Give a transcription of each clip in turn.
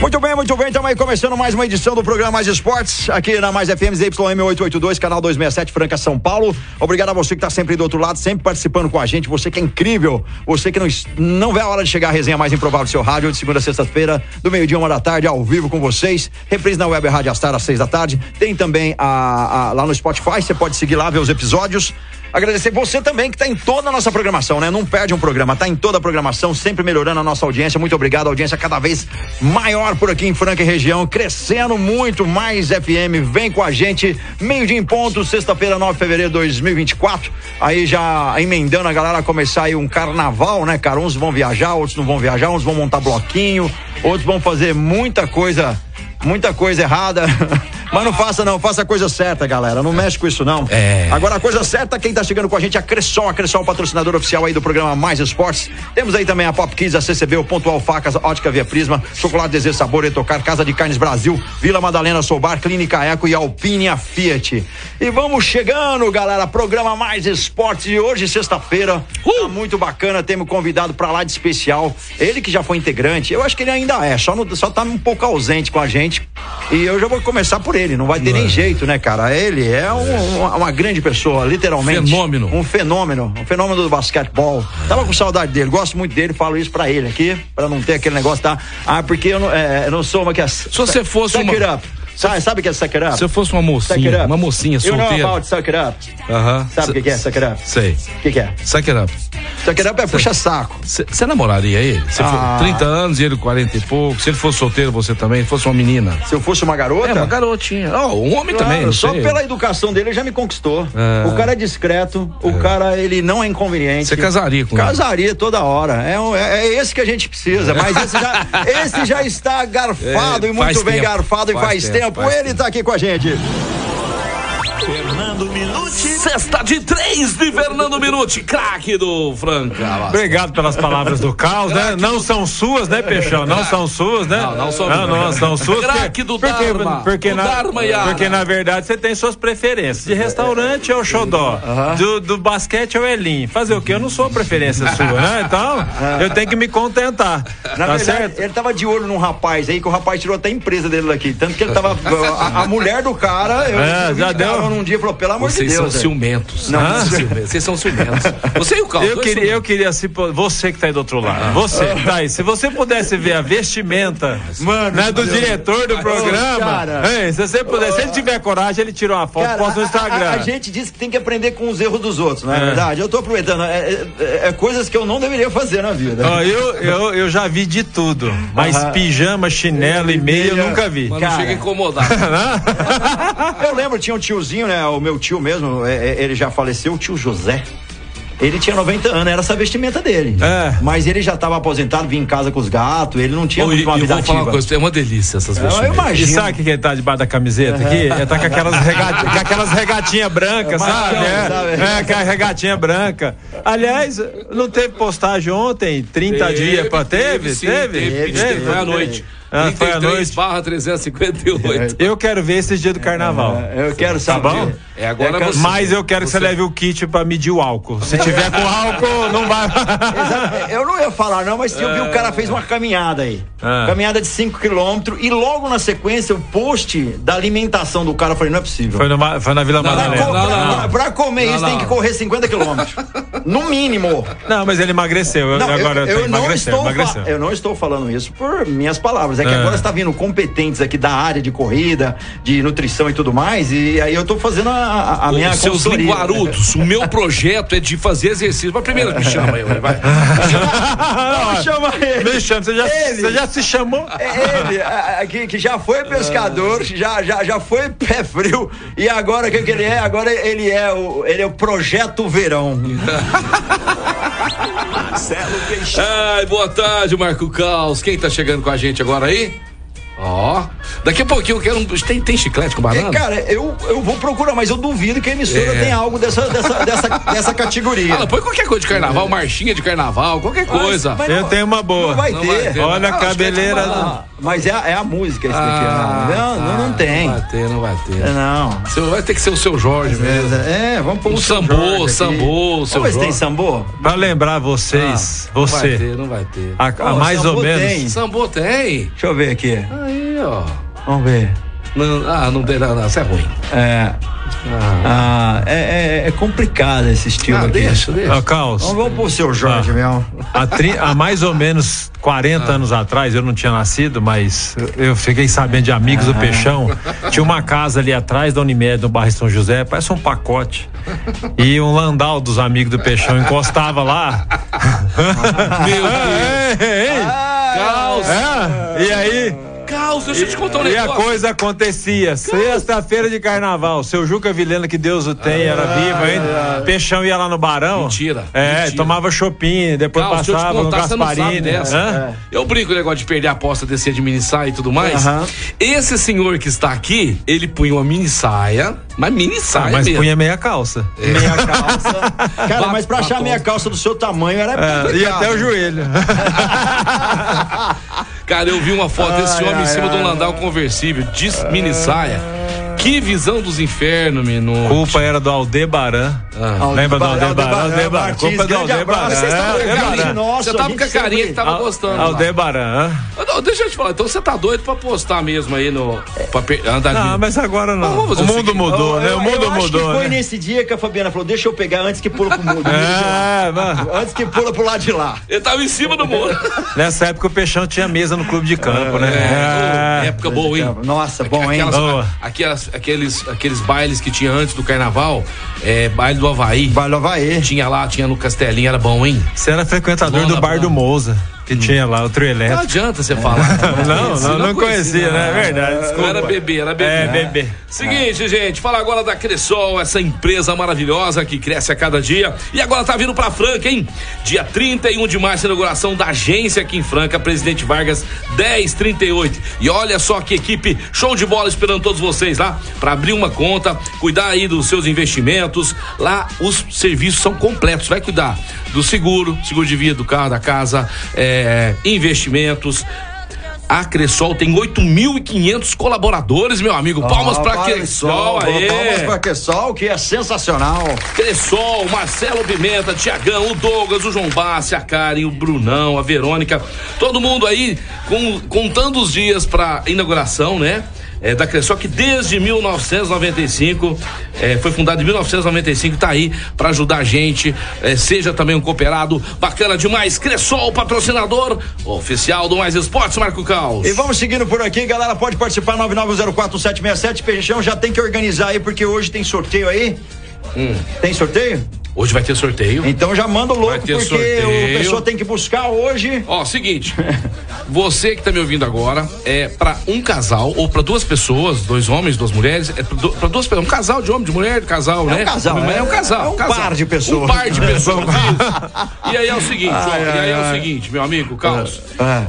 Muito bem, muito bem. Estamos aí começando mais uma edição do programa Mais Esportes, aqui na Mais FM ZYM 882, canal 267, Franca, São Paulo. Obrigado a você que está sempre do outro lado, sempre participando com a gente. Você que é incrível, você que não, não vê a hora de chegar a resenha mais improvável do seu rádio, de segunda a sexta-feira, do meio-dia, uma da tarde, ao vivo com vocês. Reprise na web Rádio Astar às seis da tarde. Tem também a, a- lá no Spotify, você pode seguir lá, ver os episódios. Agradecer você também que está em toda a nossa programação, né? Não perde um programa, tá em toda a programação, sempre melhorando a nossa audiência. Muito obrigado, audiência cada vez maior por aqui em Franca e região, crescendo muito mais FM. Vem com a gente, meio-dia em ponto, sexta-feira, 9 de fevereiro de 2024. Aí já emendando a galera a começar aí um carnaval, né, cara? Uns vão viajar, outros não vão viajar, uns vão montar bloquinho, outros vão fazer muita coisa muita coisa errada. Mas não faça não, faça a coisa certa, galera. Não mexe com isso não. É. Agora a coisa certa, quem tá chegando com a gente é a Cressol, a Cressol patrocinador oficial aí do programa Mais Esportes. Temos aí também a Pop Kids, a CCB, o Pontual Facas, Ótica Via Prisma, Chocolate Desejo Sabor, Etocar, Casa de Carnes Brasil, Vila Madalena Soubar, Clínica Eco e Alpine a Fiat. E vamos chegando, galera, programa Mais Esportes de hoje, sexta-feira. Tá muito bacana, temos convidado pra lá de especial. Ele que já foi integrante, eu acho que ele ainda é, só, no- só tá um pouco ausente com a gente. E eu já vou começar por ele, não vai ter nem jeito, né, cara? Ele é um- uma, uma grande pessoa, literalmente. Fenômeno. Um fenômeno, um fenômeno do basquetebol. Tava com saudade dele, gosto muito dele, falo isso pra ele aqui, pra não ter aquele negócio, tá? Ah, porque eu não, é, eu não sou uma que é. Se você fosse suck uma-. Sabe, sabe o que é suck it up? Se eu fosse uma mocinha, uma mocinha You know solteira. about suck it up? Aham. Sabe o que, que é suck it up? Sei. O que, que é? Suck it up. Suck it up é puxa-saco. Você namoraria ele? Se Ah. for 30 anos e ele 40 e pouco. Se ele fosse solteiro, você também. Se fosse uma menina. Se eu fosse uma garota. É, uma garotinha. Oh, um homem Claro, também. só sei. pela educação dele ele já me conquistou. É. O cara é discreto, o cara ele não é inconveniente. Você casaria com ele? Casaria toda hora. É, um- é- é esse que a gente precisa. Mas esse já, esse já está garfado É, e muito bem tempo, garfado e faz faz, tempo, tempo. Faz ele está aqui com a gente. Fernando Minuti. Sexta de três de Fernando Minuti, craque do Franca. Obrigado pelas palavras do caos, né? Não são suas, né, Peixão? Não são suas, né? Não, não são Não, não são suas. Craque do porque, Dharma. Porque, Do na, Dharma, Yara. porque na verdade você tem suas preferências. De restaurante é o xodó. Do, do basquete é o Elim. Fazer o quê? Eu não sou a preferência sua, né? Então, eu tenho que me contentar. Na tá verdade, certo? ele tava de olho num rapaz aí, que o rapaz tirou até a empresa dele daqui. Tanto que ele tava. A, a mulher do cara, eu, É, já deu. Num dia e falou: pelo amor Vocês de são Deus. velho. ciumentos. Não, Ah, ciumentos. Vocês são ciumentos. Você e o Carlos. Eu queria, são- eu queria se você que tá aí do outro lado, você, tá aí, se você pudesse ver a vestimenta Mano, né, do Deus. diretor do programa, cara. ei, se você puder, se ele tiver coragem, ele tira uma foto, Cara, posta no Instagram. A, a- a gente diz que tem que aprender com os erros dos outros, não é, É. verdade? Eu tô aproveitando. É, é- é coisas que eu não deveria fazer na vida. Ó, eu, eu, eu já vi de tudo, mas Aham. pijama, chinelo e meia eu nunca vi. Mas Cara. não chega a incomodar. Eu lembro, tinha um tiozinho, né? O meu tio mesmo, é, é, ele já faleceu, o tio José. Ele tinha 90 anos, era essa vestimenta dele. É. Mas ele já estava aposentado, vinha em casa com os gatos, ele não tinha e- uma e eu vida uma ativa. coisa, é uma delícia essas Eu vestimentas. E imagino. sabe o que que ele tá debaixo da camiseta aqui? Ele tá com aquelas, regati, com aquelas regatinhas brancas, sabe? machão, É, sabe? é, aquela regatinha branca. Aliás, não teve postagem ontem? 30 dias pra teve? sim, Teve? teve, Teve, Foi à noite. Ah, foi à 33 noite. barra 358. Eu quero ver esses dias do carnaval. Eu quero saber. bom? É, agora É você. Mas eu quero que você Você- leve o kit pra medir o álcool. Se tiver com álcool, não vai. Exato. Eu não ia falar, não, mas eu vi o cara fez uma caminhada aí. Ah. Caminhada de 5 quilômetros e logo na sequência o post da alimentação do cara, eu falei, não é possível. Foi, numa- foi na Vila Pra, Madalena. co- não, pra- não. pra- pra comer Não, isso não. tem que correr 50 quilômetros. No mínimo. Não, mas ele emagreceu. Não, agora eu, tá- eu não emagreceu, estou emagreceu. eu não estou falando isso por minhas palavras. É que É. agora está vindo competentes aqui da área de corrida, de nutrição e tudo mais, e aí eu estou fazendo a, a- minha seus linguarudos, o meu projeto é de fazer exercício. Mas primeiro me chama aí, vai. Não, chama ele. Me chama, você já, Ele. você já se chamou? É ele, a- a- que, que já foi pescador, já, já, já foi pé frio, e agora o que, que ele é? Agora ele é o, ele é o Projeto Verão. Marcelo Peixão. Ai, boa tarde, Marco Caos. Quem tá chegando com a gente agora aí? Ó, daqui a pouquinho eu quero um. Tem, tem chiclete com banana? É, cara, eu, eu vou procurar, mas eu duvido que a emissora É. tenha algo dessa, dessa, dessa, dessa categoria. Fala, põe qualquer coisa de carnaval, marchinha de carnaval, qualquer coisa. mas Eu não- tenho uma boa. Não vai Não ter. vai ter. Olha a Ah, que é cabeleira. Ah, mas é, a- é a música isso daqui. Ah, não, não, não tem. Não vai ter, não vai ter. É, Não. Seu- vai ter que ser o seu Jorge mesmo. É, vamos pôr O o seu sambô, sambô, o seu se tem sambô. Pra lembrar vocês, Não vai você, ter, não vai ter. a, a mais ou menos. Sambô tem. Deixa eu ver aqui. Aí, ó. Vamos ver. Não, ah, não tem, não, não, isso é ruim. É, ah, é, é- é complicado esse estilo Ah, aqui. deixa, deixa. Ó, Caos, Vamos, vamos pôr o seu Jorge Ah. mesmo. há, tri- há mais ou menos 40 anos atrás, eu não tinha nascido, mas eu fiquei sabendo de amigos do Peixão. Tinha uma casa ali atrás da Unimed, no bairro São José, parece um pacote. E um landau dos amigos do Peixão encostava lá. Meu Deus. É, é, é. Caos. É, E aí, Deixa eu te contar um e a negócio. coisa acontecia. Sexta-feira de carnaval, seu Juca Vilena, que Deus o tem, era vivo ainda. Peixão ia lá no Barão. Mentira, É, mentira. tomava chopinho, depois te passava no contar, você não sabe Gasparini. dessa. Hã? Eu brinco com o negócio de perder a aposta, descer de mini saia e tudo mais. Esse senhor que está aqui, ele punha uma mini saia, mas mini saia Ah, mas mesmo. punha meia calça. Meia calça. Cara, mas pra achar meia calça do seu tamanho era É, e até o joelho. Cara, eu vi uma foto desse homem em cima de um landau conversível, de mini saia. Que visão dos infernos, menino. Culpa era do Aldebaran. Ah. Lembra do Aldebaran, Aldebaran? Culpa do Aldebaran. É, Você tava com a carinha que tava gostando. lá. Aldebaran. Deixa eu te falar, então você tá doido pra postar mesmo aí no. Andar Não, mas agora não. O mundo mudou, né? O mundo mudou, foi né? nesse dia que a Fabiana falou: deixa eu pegar antes que pula pro mundo. É, Antes que pula pro lado de lá. Ele tava em cima do muro. nessa época o Peixão tinha mesa no clube de campo, né? É, É. época boa, hein? Nossa, bom, hein? Aquelas- Boa. aquelas- aqueles, aqueles bailes que tinha antes do carnaval, é, baile do Havaí. Vai no Havaí. Tinha lá, tinha no Castelinho, era bom, hein? Você era frequentador Lona do bar do Blanc. Que tinha lá o trio Não elétrico. adianta você falar. Não, não, não conhecia, né? É verdade, Não desculpa. era bebê, era bebê. É, bebê. Seguinte, gente, fala agora da Cressol, essa empresa maravilhosa que cresce a cada dia. E agora tá vindo pra Franca, hein? Dia 31 de março, inauguração da agência aqui em Franca, Presidente Vargas 1038. E olha só que equipe show de bola esperando todos vocês lá pra abrir uma conta, cuidar aí dos seus investimentos. Lá os serviços são completos. Vai cuidar do seguro, seguro de vida do carro, da casa, é, investimentos. A Cressol tem 8.500 colaboradores, meu amigo. Palmas Ah, pra para Cressol, aê! Palmas pra Cressol, que é sensacional. Cressol, Marcelo Pimenta, Tiagão, o Douglas, o João Bassi, a Karen, o Brunão, a Verônica, todo mundo aí com- contando os dias pra inauguração, né? É, da Cressol, que desde 1995, é, foi fundada em 1995, tá aí pra ajudar a gente, é, seja também um cooperado, bacana demais, Cressol, patrocinador oficial do Mais Esportes, Marco Caos. E vamos seguindo por aqui, galera. Pode participar 9904-767. Peixão já tem que organizar aí, porque hoje tem sorteio aí. Hum. Tem sorteio? Hoje vai ter sorteio. Então já manda o Vai louco, ter porque sorteio. o pessoa tem que buscar hoje. Ó, seguinte, você que tá me ouvindo agora, é pra um casal ou pra duas pessoas, dois homens, duas mulheres, é pra duas pessoas, um casal de homem, de mulher, de casal, né? casal, é, é- um casal, é um casal. par de pessoas. Um par de pessoas, isso. E aí é o seguinte, ó, e aí é o seguinte, meu amigo, Carlos,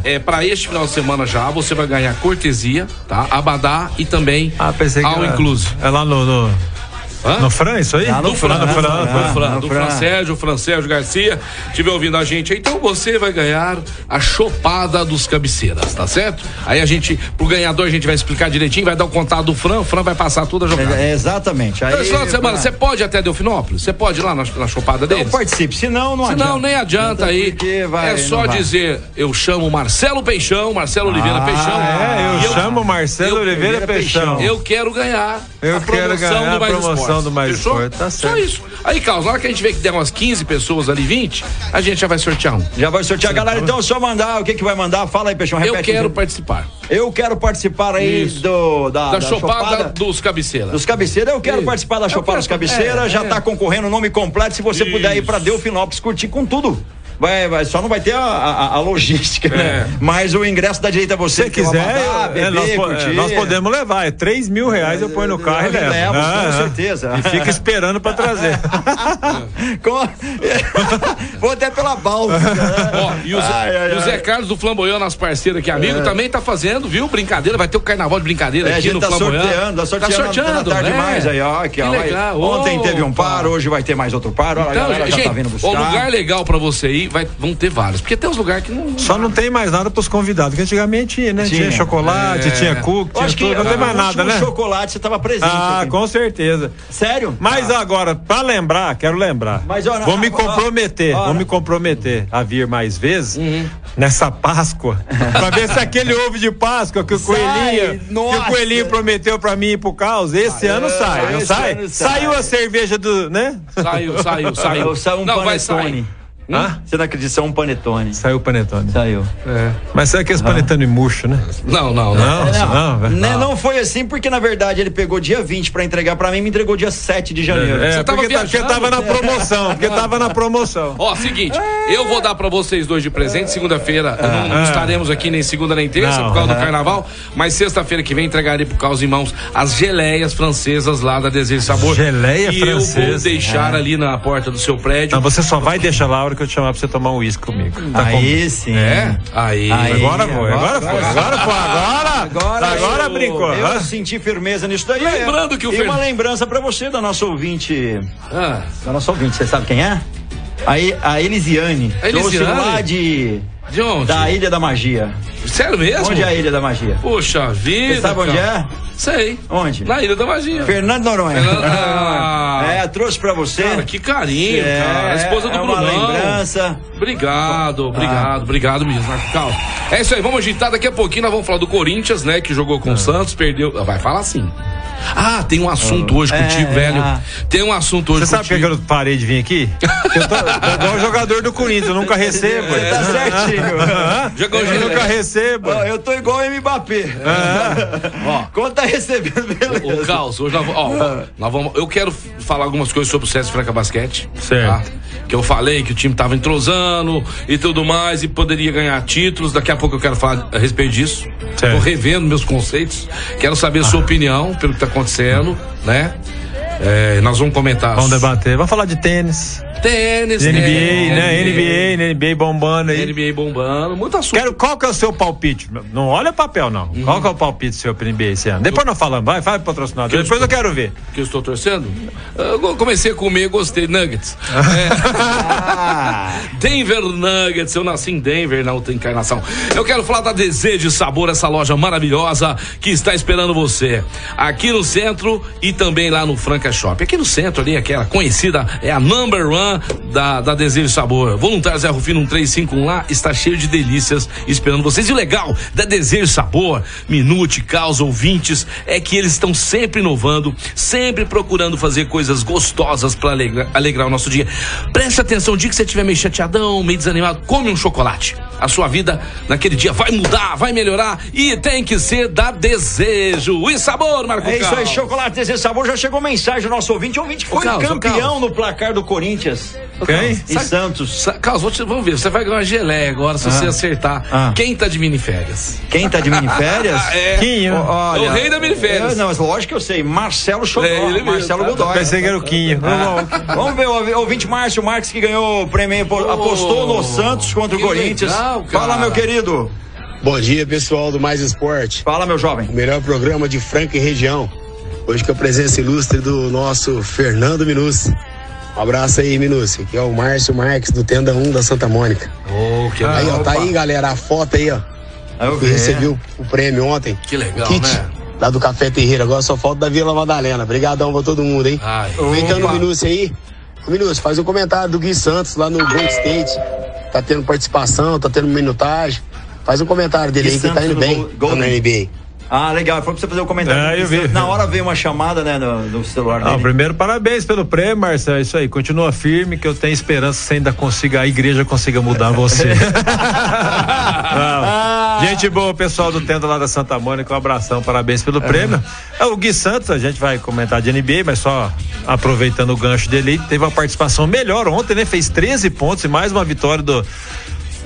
é pra este final de semana já, você vai ganhar cortesia, tá? Abadá e também Ah, pensei que ao era- incluso. É lá no. no... Hã? No Fran, isso aí? Lá no Do Fran, Fran, do Fran, ah, do Fran, no do Fran. Sérgio, Fran Sérgio Garcia, estiver ouvindo a gente aí, então você vai ganhar a chopada dos cabeceiras, tá certo? Aí a gente, pro ganhador, a gente vai explicar direitinho, vai dar o contato do Fran, o Fran vai passar toda a jogada. É, exatamente. Aí, Esse final de semana, você pode até Delfinópolis? Você pode ir lá na, na chopada Então deles? participe, senão não Se adianta. não, nem adianta aí. Vai- é só dizer, eu chamo Marcelo Peixão, Marcelo Oliveira Ah, Peixão. É, E eu, chamo Marcelo eu- Oliveira Oliveira Peixão. Peixão. Eu quero ganhar Eu a quero promoção ganhar do Mais promoção Esportes. do Mais Fechou? Esportes, tá Só certo. isso. Aí, Carlos, na hora que a gente vê que der umas 15 pessoas ali, 20, a gente já vai sortear um. Já vai sortear. Galera, então é só mandar. O que que vai mandar? Fala aí, Peixão. Eu repete. quero participar Eu quero participar aí Isso. do, da, da, da chopada, dos cabeceiras. Dos cabeceiras, eu quero Isso. participar da Eu Chopada dos quero- Cabeceiras, é, já é. tá concorrendo o nome completo. Se você puder ir Isso. pra Delfinópolis curtir com tudo. Vai, vai, só não vai ter a, a- a logística, né? Mas o ingresso dá direito a você. Se que vai quiser, é, nós, beber, curtir. é, nós podemos levar. É 3 mil reais eu ponho no carro e Eu levo. levo, com Ah, ah. certeza. E fica esperando pra trazer. Com- Vou até pela Báltica. né? Ó, e o, Zé, Ai, ai, e o Zé. Carlos do Flamboyant, nosso parceiro aqui, amigo, também tá fazendo, viu? Brincadeira, vai ter o carnaval de brincadeira É, a aqui gente no tá Flamboyant. sorteando, tá sorteando, na tarde é. mais aí, ó, aqui, ó. Ontem teve um par, hoje vai ter mais outro par, olha, a Então, galera já gente, tá vindo buscar. o lugar legal pra você ir, vai, vão ter vários. Porque tem uns lugares que não. Só não tem mais nada pros convidados, que antigamente tinha, né? Tinha, Tinha. chocolate, É. tinha cookie, tinha acho que tudo. Não tem mais nada, né? chocolate você tava presente. Ah, aqui. com certeza. Sério? Mas agora, pra lembrar, quero lembrar. Mas, ó, vou me comprometer, ó, vou me comprometer a vir mais vezes Uhum. nessa Páscoa, pra ver se aquele ovo de Páscoa que o Sai, coelhinho, que nossa. o coelhinho prometeu pra mim ir pro caos, esse ano sai, não sai? ano sai. Saiu a cerveja do, né? Saiu, saiu, saiu. Saiu um não, vai sair. Panetone. Hã? Você não acredita, saiu um panetone. Saiu o panetone. Saiu. Mas sabe aqueles panetone murcho, né? Não, não, não. Não, Não, não, né, não foi assim, porque na verdade ele pegou dia 20 pra entregar pra mim e me entregou dia 7 de janeiro. É, Você tava porque, tá- porque viajando? tava na promoção, porque tava na promoção. Ó, seguinte, eu vou dar pra vocês dois de presente. Segunda-feira não, não Ah. estaremos aqui nem segunda nem terça Não, por causa do aham. carnaval. Mas sexta-feira que vem entregarei pro Caos em Mãos as geleias francesas lá da Desejo e Sabor. Geleia e eu vou francesa? deixar ali na porta do seu prédio. Não, você só vai deixar lá a hora que eu te chamar pra você tomar um uísque comigo. Tá Aí sim. É? Aí. Aí. Agora foi, agora foi, agora foi, agora, Agora agora, eu- brincou. Eu hã? senti firmeza nisso daí. Lembrando que o E Fer- uma lembrança pra você da nossa ouvinte. Ah, Da nossa ouvinte, você sabe quem é? A, E- a Elisiane. A Elisiane? Trouxe lá de. De onde? Da Ilha da Magia. Sério mesmo? Onde é a Ilha da Magia? Poxa vida. Você sabe onde cara. é? Sei. Onde? Na Ilha da Magia. Fernando Noronha. Fernando- Ah. É, trouxe pra você. Cara, que carinho, É, cara. A esposa do é Brunão. lembrança. Obrigado, Ah. obrigado, obrigado mesmo, Marco Cal. É isso aí, vamos agitar daqui a pouquinho, nós vamos falar do Corinthians, né, que jogou Ah. com o Santos, perdeu. Vai falar assim. Ah, tem um assunto hoje contigo, É, velho. ah. Tem um assunto hoje Você sabe por que eu parei de vir aqui? Eu tô, tô igual o jogador do Corinthians, eu nunca recebo. Você tá certinho. Hã? Jogou eu geleia. nunca recebo. Ó, eu tô igual o Mbappé. Ó. Quando tá recebendo, beleza. Ô, Caos, hoje nós vamos, ó, nós vamos. Eu quero falar algumas coisas sobre o César Franca Basquete. Certo. Que eu falei que o time tava entrosando e tudo mais e poderia ganhar títulos. Daqui a pouco eu quero falar a respeito disso. Certo. Tô revendo meus conceitos. Quero saber a sua opinião pelo que tá acontecendo, né? É, nós vamos comentar. Vamos debater. Vamos falar de tênis. Tênis, De NBA, tênis, né? NBA, né? NBA bombando aí. NBA bombando, muito assunto. Quero, qual que é o seu palpite? Não olha papel, não. Qual que é o palpite seu pra NBA esse ano? Depois nós falamos, vai, fala pro patrocinador. Que eu Depois eu quero ver. que eu estou torcendo? Eu comecei a comer, gostei. Nuggets. É, Denver Nuggets. Eu nasci em Denver na outra encarnação. Eu quero falar da Desejo de Sabor, essa loja maravilhosa que está esperando você. Aqui no centro e também lá no Franca Shop. Aqui no centro ali, aquela conhecida, é a number one da, da Desejo de Sabor. Voluntário Zé Rufino 1351 lá está cheio de delícias esperando vocês. E o legal da Desejo de Sabor, Minute, Causa, ouvintes, é que eles estão sempre inovando, sempre procurando fazer coisas gostosas para alegrar, alegrar o nosso dia. Preste atenção, o dia que você estiver meio chateadão, meio desanimado, come um chocolate. A sua vida naquele dia vai mudar, vai melhorar e tem que ser da Desejo. E sabor, Marco É isso aí, chocolate desse sabor. Já chegou mensagem do nosso ouvinte. O ouvinte que foi Carlos, campeão no placar do Corinthians Quem? e Sabe- Santos. Sa- Carlos, vou te- vamos ver, você vai ganhar uma geleia agora se você acertar. Ah. Quem tá de miniférias? Quem tá de miniférias? É. Quinho. Olha, O rei da miniférias. eu- Não, mas lógico que eu sei. Marcelo Xodó. É, ele mesmo, Marcelo tá? Godoy. Pensei que era o Quinho. Vamos ver o ouvinte Márcio Marques que ganhou o prêmio, apo- apostou no Santos contra o Corinthians. legal, cara. Fala, meu querido. Bom dia, pessoal do Mais Esporte. Fala, meu jovem. O melhor programa de Franca e região. Hoje com a presença ilustre do nosso Fernando Minucci. Um abraço aí, Minucci, que é o Márcio Marques do Tenda 1 da Santa Mônica. Oh, que aí, ó, legal. tá aí, galera, a foto aí, ó. Eu vi. recebi o, o prêmio ontem. Que legal, kit né? lá do Café Terreira. Agora só falta da Vila Madalena. Obrigadão pra todo mundo, hein? Aproveitando o Minucci aí. Ô, Minucci, faz um comentário do Gui Santos lá no Gold State. Tá tendo participação, tá tendo minutagem. Faz um comentário dele Gui aí que tá Santos indo bem Gol- Golden. na NBA. Ah, legal. Foi pra você fazer o comentário. É, eu vi. Na hora veio uma chamada, né, no, no celular Não, dele. primeiro, parabéns pelo prêmio, Marcelo. É isso aí. Continua firme, que eu tenho esperança que você ainda consiga, a igreja consiga mudar você. Gente boa, pessoal do Tenda lá da Santa Mônica, um abração, parabéns pelo prêmio. É, o Gui Santos, a gente vai comentar de NBA, mas só aproveitando o gancho dele, teve uma participação melhor ontem, né? Fez 13 pontos e mais uma vitória do.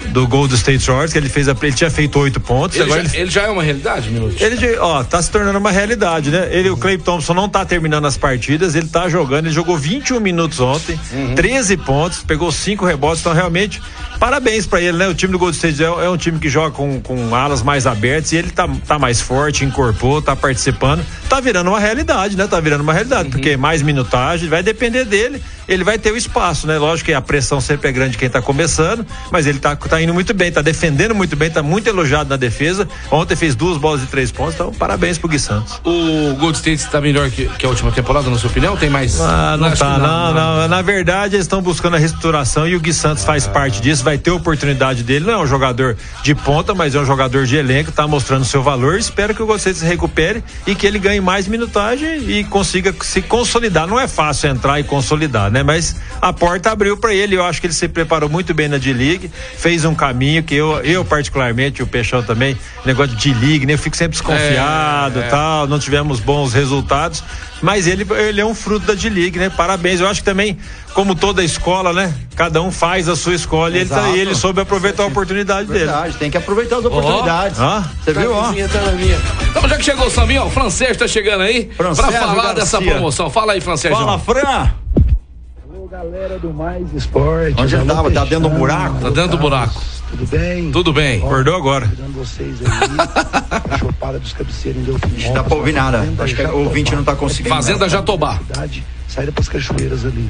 Do Gold State Warriors, que ele fez a, ele tinha feito oito pontos. Ele, agora já, ele já é uma realidade, Minuto? ele, de- ó, tá se tornando uma realidade, né? Ele, o Clay Thompson não tá terminando as partidas, ele tá jogando, ele jogou 21 minutos ontem, 13 pontos, pegou cinco rebotes, então realmente, parabéns pra ele, né? O time do Gold State é, é um time que joga com, com alas mais abertas e ele tá, tá mais forte, incorporou, tá participando, tá virando uma realidade, né? Tá virando uma realidade, porque mais minutagem, vai depender dele, ele vai ter o espaço, né? Lógico que a pressão sempre é grande quem tá começando, mas ele tá, tá indo muito bem, tá defendendo muito bem, tá muito elogiado na defesa. Ontem fez duas bolas de três pontos, então parabéns pro Gui Santos. O Gold State está melhor que, que a última temporada, na sua opinião? Tem mais? Ah, não tá, que não, não, Na verdade, eles estão buscando a reestruturação e o Gui Santos faz parte disso, vai ter oportunidade dele. Não é um jogador de ponta, mas é um jogador de elenco, tá mostrando seu valor. Espero que o Gostei se recupere e que ele ganhe mais minutagem e consiga se consolidar. Não é fácil entrar e consolidar, né? Mas a porta abriu para ele. Eu acho que ele se preparou muito bem na D-League, fez um caminho que eu, eu particularmente, o Peixão também, negócio de D-League, né? Eu fico sempre desconfiado É, é. tal, não tivemos bons resultados. Mas ele, ele é um fruto da D-League, né? Parabéns. Eu acho que também, como toda escola, né? Cada um faz a sua escola e ele, tá, Exato. ele soube aproveitar a oportunidade dele. Verdade, tem que aproveitar as oportunidades. Ó. Você viu, ó? Tá na minha. Então, já que chegou o Sambinho, ó, o Francês tá chegando aí pra falar Garcia. dessa promoção. Fala aí, Francês. Fala, Fran. Galera do Mais Esporte. Onde ele Alô, tava? Tá dentro do buraco? Tá dentro do buraco. Tudo bem? Tudo bem. Acordou agora. Cuidando vocês aí. a chopada dos cabeceiros em Delfim. Dá pra ouvir nada. Acho que o ouvinte não tá conseguindo. Fazenda Jatobá. Saída pras cachoeiras ali.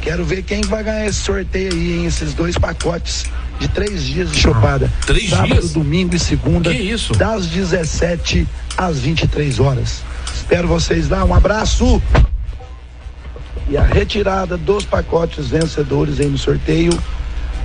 Quero ver quem vai ganhar esse sorteio aí, hein? Esses dois pacotes de três dias de chopada. Três Sábado, dias? domingo e segunda. Que isso? Das 17 às 23 horas. Espero vocês lá. Um abraço! E a retirada dos pacotes vencedores aí no sorteio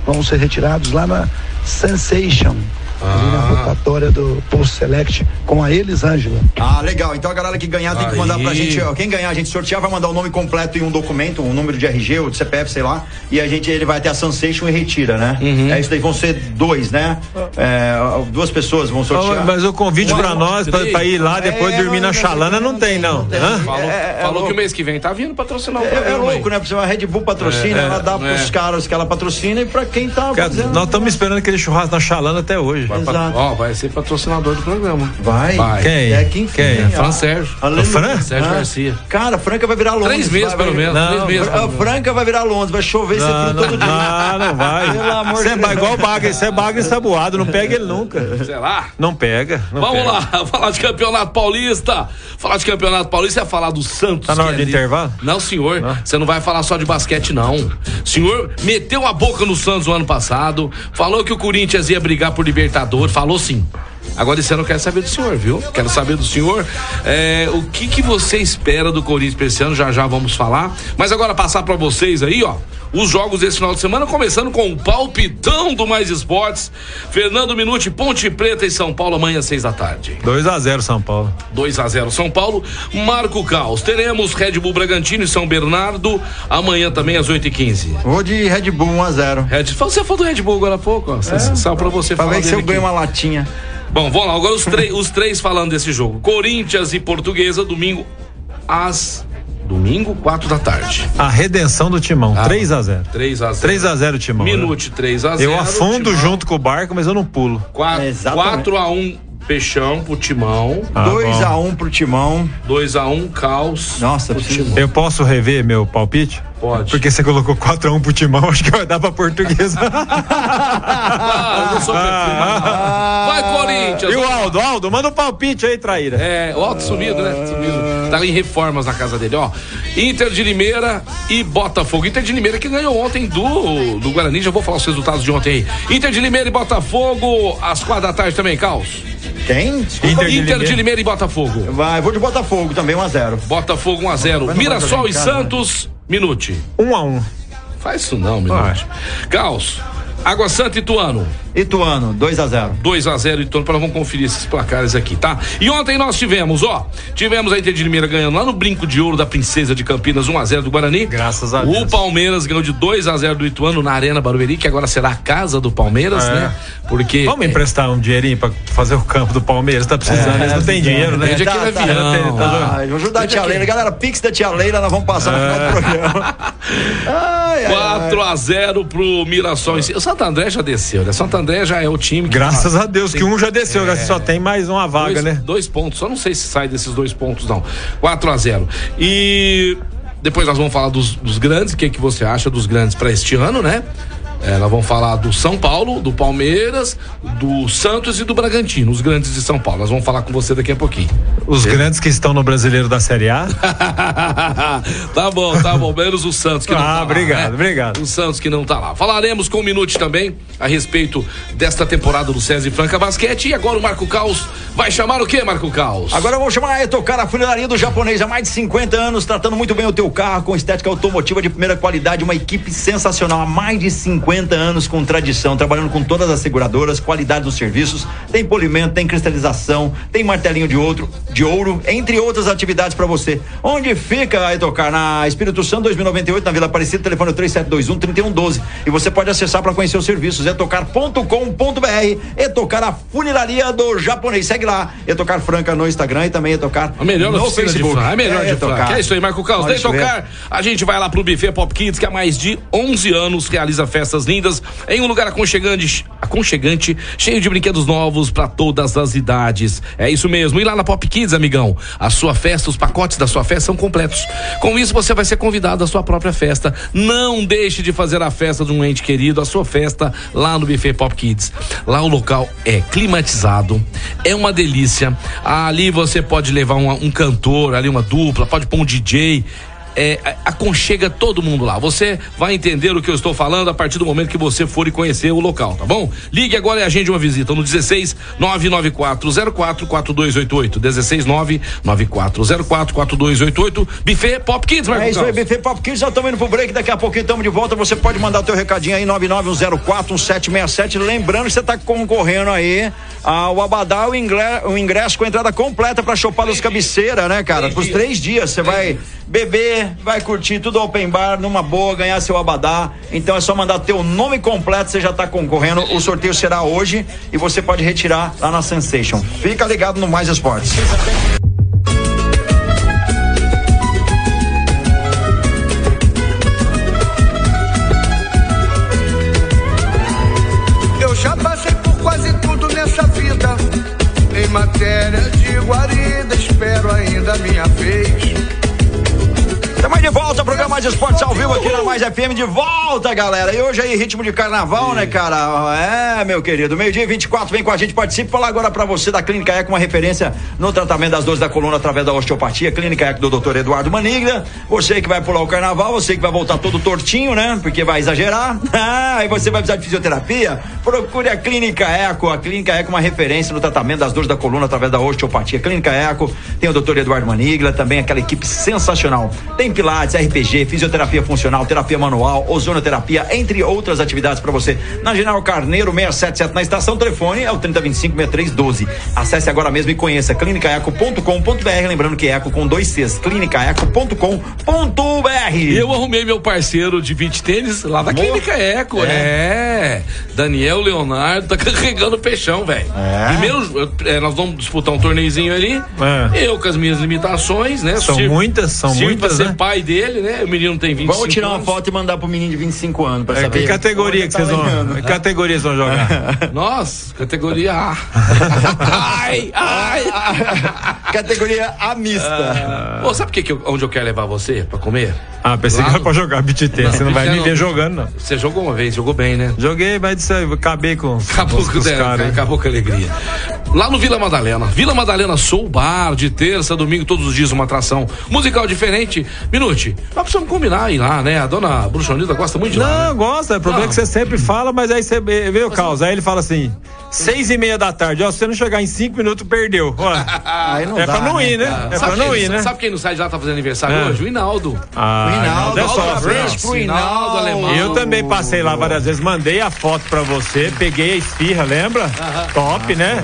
vão ser retirados lá na Sensation, ali na rotatória do Post Select com a Elisângela. Ah, legal. Então a galera que ganhar tem que mandar pra gente. ó, Quem ganhar, a gente sortear, vai mandar o nome completo e um documento, um número de RG ou de CPF, sei lá. E a gente ele vai até a Sensation e retira, né? Uhum. É isso daí. Vão ser dois, né? É, duas pessoas vão sortear. Mas o convite Um, pra nós, pra, pra ir lá, depois É, dormir na mas- chalana, não tem, não. Hã? Falou, É, é falou que o mês que vem tá vindo patrocinar o É, é programa aí. louco, né? Porque a Red Bull patrocina, ela dá é. pros caras que ela patrocina e pra quem tá Cara, fazendo. Nós estamos esperando aquele churrasco na chalana até hoje. Exato. Ó, vai ser patrocinador do programa. Vai. Vai. Quem? É quem Quem? ó. Fran Sérgio. Aleluia. O Fran? Sérgio Ah. Garcia. Cara, Franca vai virar Londres. Três meses, vai- pelo vai- menos. Não, três meses, A. Franca vai virar Londres, vai chover esse Não, todo dia. não, não vai. Pelo amor Você de é Deus. igual o Bagre, você é Bagre saboado, não pega ele nunca. Será? Não pega. não Vamos pega. lá, falar de campeonato paulista. Falar de campeonato paulista é falar do Santos. Tá na hora é do li- intervalo? Não, senhor. Você não vai falar só de basquete, não. O senhor meteu a boca no Santos no ano passado, falou que o Corinthians ia brigar por Falou sim. Agora esse ano eu quero saber do senhor, viu? Quero saber do senhor é, o que, que você espera do Corinthians esse ano, já já vamos falar. Mas agora passar pra vocês aí, ó. Os jogos desse final de semana, começando com o palpitão do Mais Esportes. Fernando Minuti, Ponte Preta e São Paulo, amanhã, seis da tarde. 2 a 0 São Paulo. 2 a 0 São Paulo. Marco Caos. Teremos Red Bull Bragantino e São Bernardo amanhã também às 8h15. Vou de Red Bull 1x0. Red... Você falou do Red Bull agora há pouco, ó. Cê- Só pra você falar ver se eu aqui. uma latinha. Bom, vamos lá. Agora os, três- os três falando desse jogo. Corinthians e Portuguesa, domingo às. Domingo, 4 da tarde. A redenção do Timão, Ah, 3 a 0 3 a 0 3 a 0 Timão. né? Minute 3 a 0 Eu afundo junto com o barco, mas eu não pulo. 4, Exatamente. 4 a 1 Peixão pro Timão. Ah, bom. 2x1 pro Timão. 2 a 1 Caos. Nossa, pro Timão. Eu posso rever meu palpite? Pode. Porque você colocou 4x1 pro Timão, acho que vai dar pra portuguesa. Ah, eu não sou não. Vai, Corinthians! E o Aldo, Aldo, manda um palpite aí, traíra. É, o Alto sumido, né? Sumido. Tá em reformas na casa dele, ó. Inter de Limeira e Botafogo. Inter de Limeira que ganhou ontem do, do Guarani. Já vou falar os resultados de ontem aí. Inter de Limeira e Botafogo, às quatro da tarde também, Caos. Quem? Desculpa. Inter de Inter de Limeira. Limeira e Botafogo. Vai, vou de Botafogo também, 1x0. Botafogo 1 a 0 Mas não vai Mirassol jogar em e casa, Santos, Minute. 1 a 1 Faz isso não, Minute. Caos. Água Santa Ituano. Ituano, 2 a 0 2 a 0 Ituano, para vamos conferir esses placares aqui, tá? E ontem nós tivemos, ó, tivemos a Inter de Limeira ganhando lá no Brinco de Ouro da Princesa de Campinas 1 a 0 do Guarani. Graças a O Deus. Palmeiras ganhou de 2 a 0 do Ituano na Arena Barueri, que agora será a casa do Palmeiras, É. né? Porque Vamos emprestar um dinheirinho pra fazer o campo do Palmeiras? Tá precisando, eles não tem dinheiro, né? Vende aqui no avião. Ah, eu vou ajudar a tia Leila. Galera, Pix da tia Leila, nós vamos passar no final É. do programa. Ai, ai, 4 a 0 pro Mirassol. em si. Santo André já desceu, né? Santo André já é o time que Graças a Deus que um já desceu, É. só tem mais uma vaga, dois, né? dois pontos. Só não sei se sai desses dois pontos, não. 4 a 0 E depois nós vamos falar dos, dos grandes. O que, que você acha dos grandes para este ano, né? É, nós vamos falar do São Paulo, do Palmeiras, do Santos e do Bragantino, os grandes de São Paulo. Nós vamos falar com você daqui a pouquinho. Os grandes que estão no brasileiro da Série A. tá bom, tá bom. Menos o Santos que não Ah, tá lá, obrigado, né? obrigado. O Santos que não tá lá. Falaremos com o Minute também a respeito desta temporada do César e Franca Basquete. E agora o Marco Caos vai chamar o quê, Marco Caos? Agora vamos chamar a Etocar, a funilaria do japonês há mais de 50 anos, tratando muito bem o teu carro com estética automotiva de primeira qualidade, uma equipe sensacional há mais de 50 anos com tradição, trabalhando com todas as seguradoras, qualidade dos serviços, tem polimento, tem cristalização, tem martelinho de outro, de ouro, entre outras atividades para você. Onde fica a Etocar? Na Espírito Santo 2098, na Vila Aparecida, telefone 3721 3112. E você pode acessar para conhecer os serviços etocar.com.br. Etocar a funilaria do japonês. Segue lá, Etocar Franca no Instagram e também Etocar A melhor no Facebook. de a melhor É, de. Etocar. Que é isso aí, Marco Caos. Pode Deixa ver. tocar. A gente vai lá pro Buffet Pop Kids, que há mais de 11 anos realiza festas lindas em um lugar aconchegante, aconchegante cheio de brinquedos novos para todas as idades. É isso mesmo. E lá na Pop Kids, amigão, a sua festa, os pacotes da sua festa são completos. Com isso, você vai ser convidado à sua própria festa. Não deixe de fazer a festa de um ente querido, a sua festa lá no Buffet Pop Kids. Lá o local é climatizado, é uma delícia. Ali você pode levar um, um cantor, ali uma dupla, pode pôr um DJ. É, aconchega todo mundo lá. Você vai entender o que eu estou falando a partir do momento que você for e conhecer o local, tá bom? Ligue agora e agende uma visita no 16 99404 4288. 16 99404 4288. Buffet Pop Kids, Marcos. É isso aí. BF Pop Kids, já estamos indo pro break, daqui a pouquinho estamos de volta. Você pode mandar o teu recadinho aí, 991041767. Lembrando que você está concorrendo aí ao Abadá, o ingresso, o ingresso com entrada completa pra Chopar dos Cabeceira, né, cara? Dias. três dias. Você vai beber, vai curtir tudo open bar, numa boa, ganhar seu Abadá. Então é só mandar teu nome completo, você já tá concorrendo. O sorteio será hoje e você pode retirar lá na Sensation. Fica ligado no Mais Esportes. Eu já passei por quase tudo nessa vida. Em matéria de guarida, espero ainda a minha vez. Mais Esportes ao vivo aqui na Mais FM, de volta, galera. E hoje aí, ritmo de carnaval, né, cara? É, meu querido, meio-dia e 24, vem com a gente, participe. Falar agora pra você da Clínica Eco, uma referência no tratamento das dores da coluna através da osteopatia. Clínica Eco do Dr. Eduardo Maniglia. Você que vai pular o carnaval, você que vai voltar todo tortinho, né? Porque vai exagerar. Ah, e você vai precisar de fisioterapia? Procure a Clínica Eco. A Clínica Eco, uma referência no tratamento das dores da coluna através da osteopatia. Clínica Eco, tem o Dr. Eduardo Maniglia, também aquela equipe sensacional. Tem Pilates, RPG, fisioterapia funcional, terapia manual, ozonoterapia, entre outras atividades para você. Na General Carneiro 677 na estação, telefone é o 3025 6312. Acesse agora mesmo e conheça clinicaeco.com.br, lembrando que é Eco com dois Cs, clinicaeco.com.br. Eu arrumei meu parceiro de 20 tênis lá da Clínica Eco. É. Daniel Leonardo tá carregando o peixão, velho. É? Primeiro, é, nós vamos disputar um torneizinho ali. É. Eu com as minhas limitações, né? São muitas, são sirvo muitas, pra ser né? pai dele, né? O menino tem 25 Vamos tirar uma anos. foto e mandar pro menino de 25 anos pra É, saber. que categoria que vocês vão. Que categoria vocês vão jogar? Nossa, categoria A. ai, ai. Categoria A mista. Pô, sabe que que eu- onde eu quero levar você pra comer? Ah, pensei Lá que era no- pra jogar beat. Você não vai você me ver jogando, não. Você jogou uma vez, jogou bem, né? Joguei, mas eu acabei com Acabou com os é, caras. acabou com a alegria. Lá no Vila Madalena. Vila Madalena Soul Bar, de terça, domingo, todos os dias uma atração musical diferente. Minute, nós precisamos combinar aí lá, né? A dona Bruxonilda gosta muito de lá. Não, né? gosta. O problema Não. é que você sempre fala, mas aí você vê o caos. Aí ele fala assim: seis e meia da tarde. Ó, se você não chegar em cinco minutos, perdeu. Ó, Aí não é dá, pra não né, ir, né? cara? É sabe, pra não quem, ir, né? sabe quem no site lá tá fazendo aniversário É. hoje? O Hinaldo. Ah, Hinaldo, é só, abraço pro Hinaldo. alemão. Eu também passei lá várias vezes, mandei a foto pra você, peguei a esfirra, lembra? Top, né?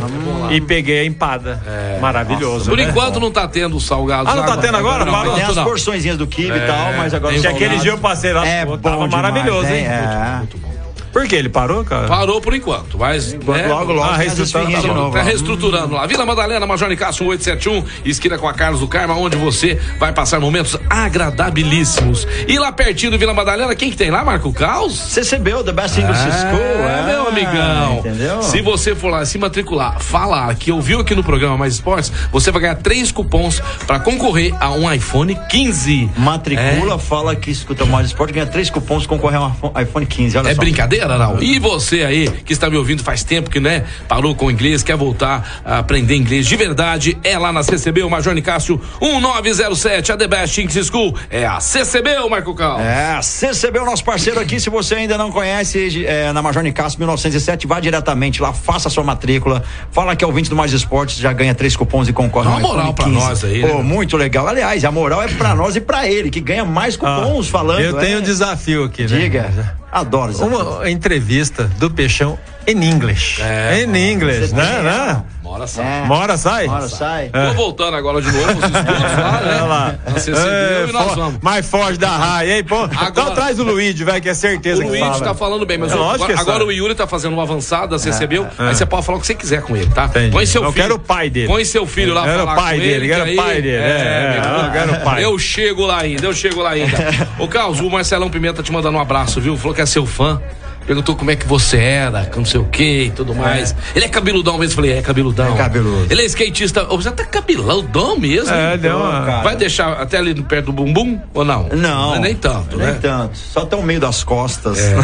E peguei a empada. Maravilhoso. Por né? enquanto não tá tendo os salgados. Ah, não lá tá tendo agora? Não, Parou? As porçõezinhas do kibe e tal, mas agora Que aquele dia eu passei lá, É pô, bom tava demais, maravilhoso, hein? É. Por que ele parou, cara? Parou por enquanto, mas. né, Logo, logo, Ah, reestrutando, esfirrinhas tá de bom. novo. Tá ó. reestruturando lá. Vila Madalena, Major Nicasso 1871, esquina com a Carlos do Carmo, onde você vai passar momentos agradabilíssimos. E lá pertinho do Vila Madalena, quem que tem lá, Marco Caos? CCB, The Best English School. É, meu amigão. Entendeu? Se você for lá se matricular, falar que ouviu aqui no programa Mais Esportes, você vai ganhar três cupons pra concorrer a um iPhone 15. Matricula, fala que escuta mais esporte, ganha três cupons, concorrer a um iPhone- iPhone 15. Olha É só. brincadeira, E você aí que está me ouvindo faz tempo que, né, parou com o inglês, quer voltar a aprender inglês de verdade, é lá na CCB, o Major Nicásio 1907, a The Best English School. É a CCB, o Marco Cal. É, CCB é o nosso parceiro aqui. Se você ainda não conhece, é, na Major Nicasso 1907, vá diretamente lá, faça a sua matrícula. Fala que é ouvinte do Mais Esportes, já ganha três cupons e concorre Dá a um uma moral pra 15. nós aí, Pô, né? muito legal. Aliás, a moral é pra nós e pra ele, que ganha mais cupons falando. Ah, Eu tenho é. um desafio aqui, né? Diga. Adoro. Uma entrevista do Peixão em inglês. É, em inglês, você né? né? Bora só. É. Mora sai? Bora, sai. Tô voltando agora de novo, estudos lá, né? Olha lá. CCB É, e nós vamos. Mais forte da raia, hein? Pô, então Agora- traz o Luigi, velho, que é O certeza que Luiz fala. tá falando bem, mas É o- lógico que agora, agora o Yuri tá fazendo uma avançada da CCB, aí você pode falar o que você quiser com ele, tá? Entendi. Põe seu Eu filho. quero o pai dele. Põe seu filho lá Quero falar o pai com dele, ele, quero que o pai dele, é, é, eu quero o pai. Eu chego lá ainda, eu chego lá ainda. Ô, Carlos, o Marcelão Pimenta te mandando um abraço, viu? Falou que é seu fã. Perguntou como é que você era, não sei o que e tudo mais. Ele é cabeludão mesmo? Falei, é cabeludão. É cabeludo. Ele é skatista. Você tá cabeludão mesmo? É, deu uma- cara. Vai deixar até ali perto do bumbum ou não? Não. Nem tanto, Nem né? tanto. Só até o meio das costas. É.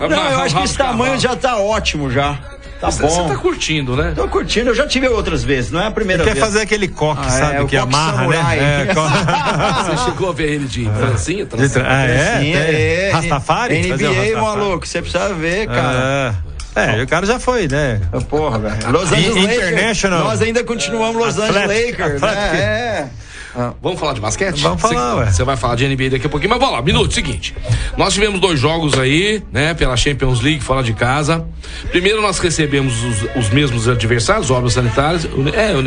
não, eu acho que esse tamanho já tá ótimo já. Tá Você bom. tá curtindo, né? Tô curtindo, eu já tive outras vezes, não é a primeira Quer vez. fazer aquele coque, Ah, sabe? é, o que coque amarra, samurai. né? É, co- Você chegou a ver ele de trancinha? Trancinha? tra- Ah, é? Sim, Tem? é, Rastafari? Um NBA, Rastafari? maluco, você precisa ver, cara. É. É, o cara já foi, né? Porra, velho. Los Angeles In- Lakers. International. Nós ainda continuamos Los Angeles Lakers, Atlético. né? É. Vamos falar de basquete? Vamos falar, Você- ué. Você vai falar de NBA daqui a pouquinho, mas vamos lá, minuto, seguinte. Nós tivemos dois jogos aí, né, pela Champions League, fora de casa. Primeiro nós recebemos os, os mesmos adversários, obras sanitárias. É, o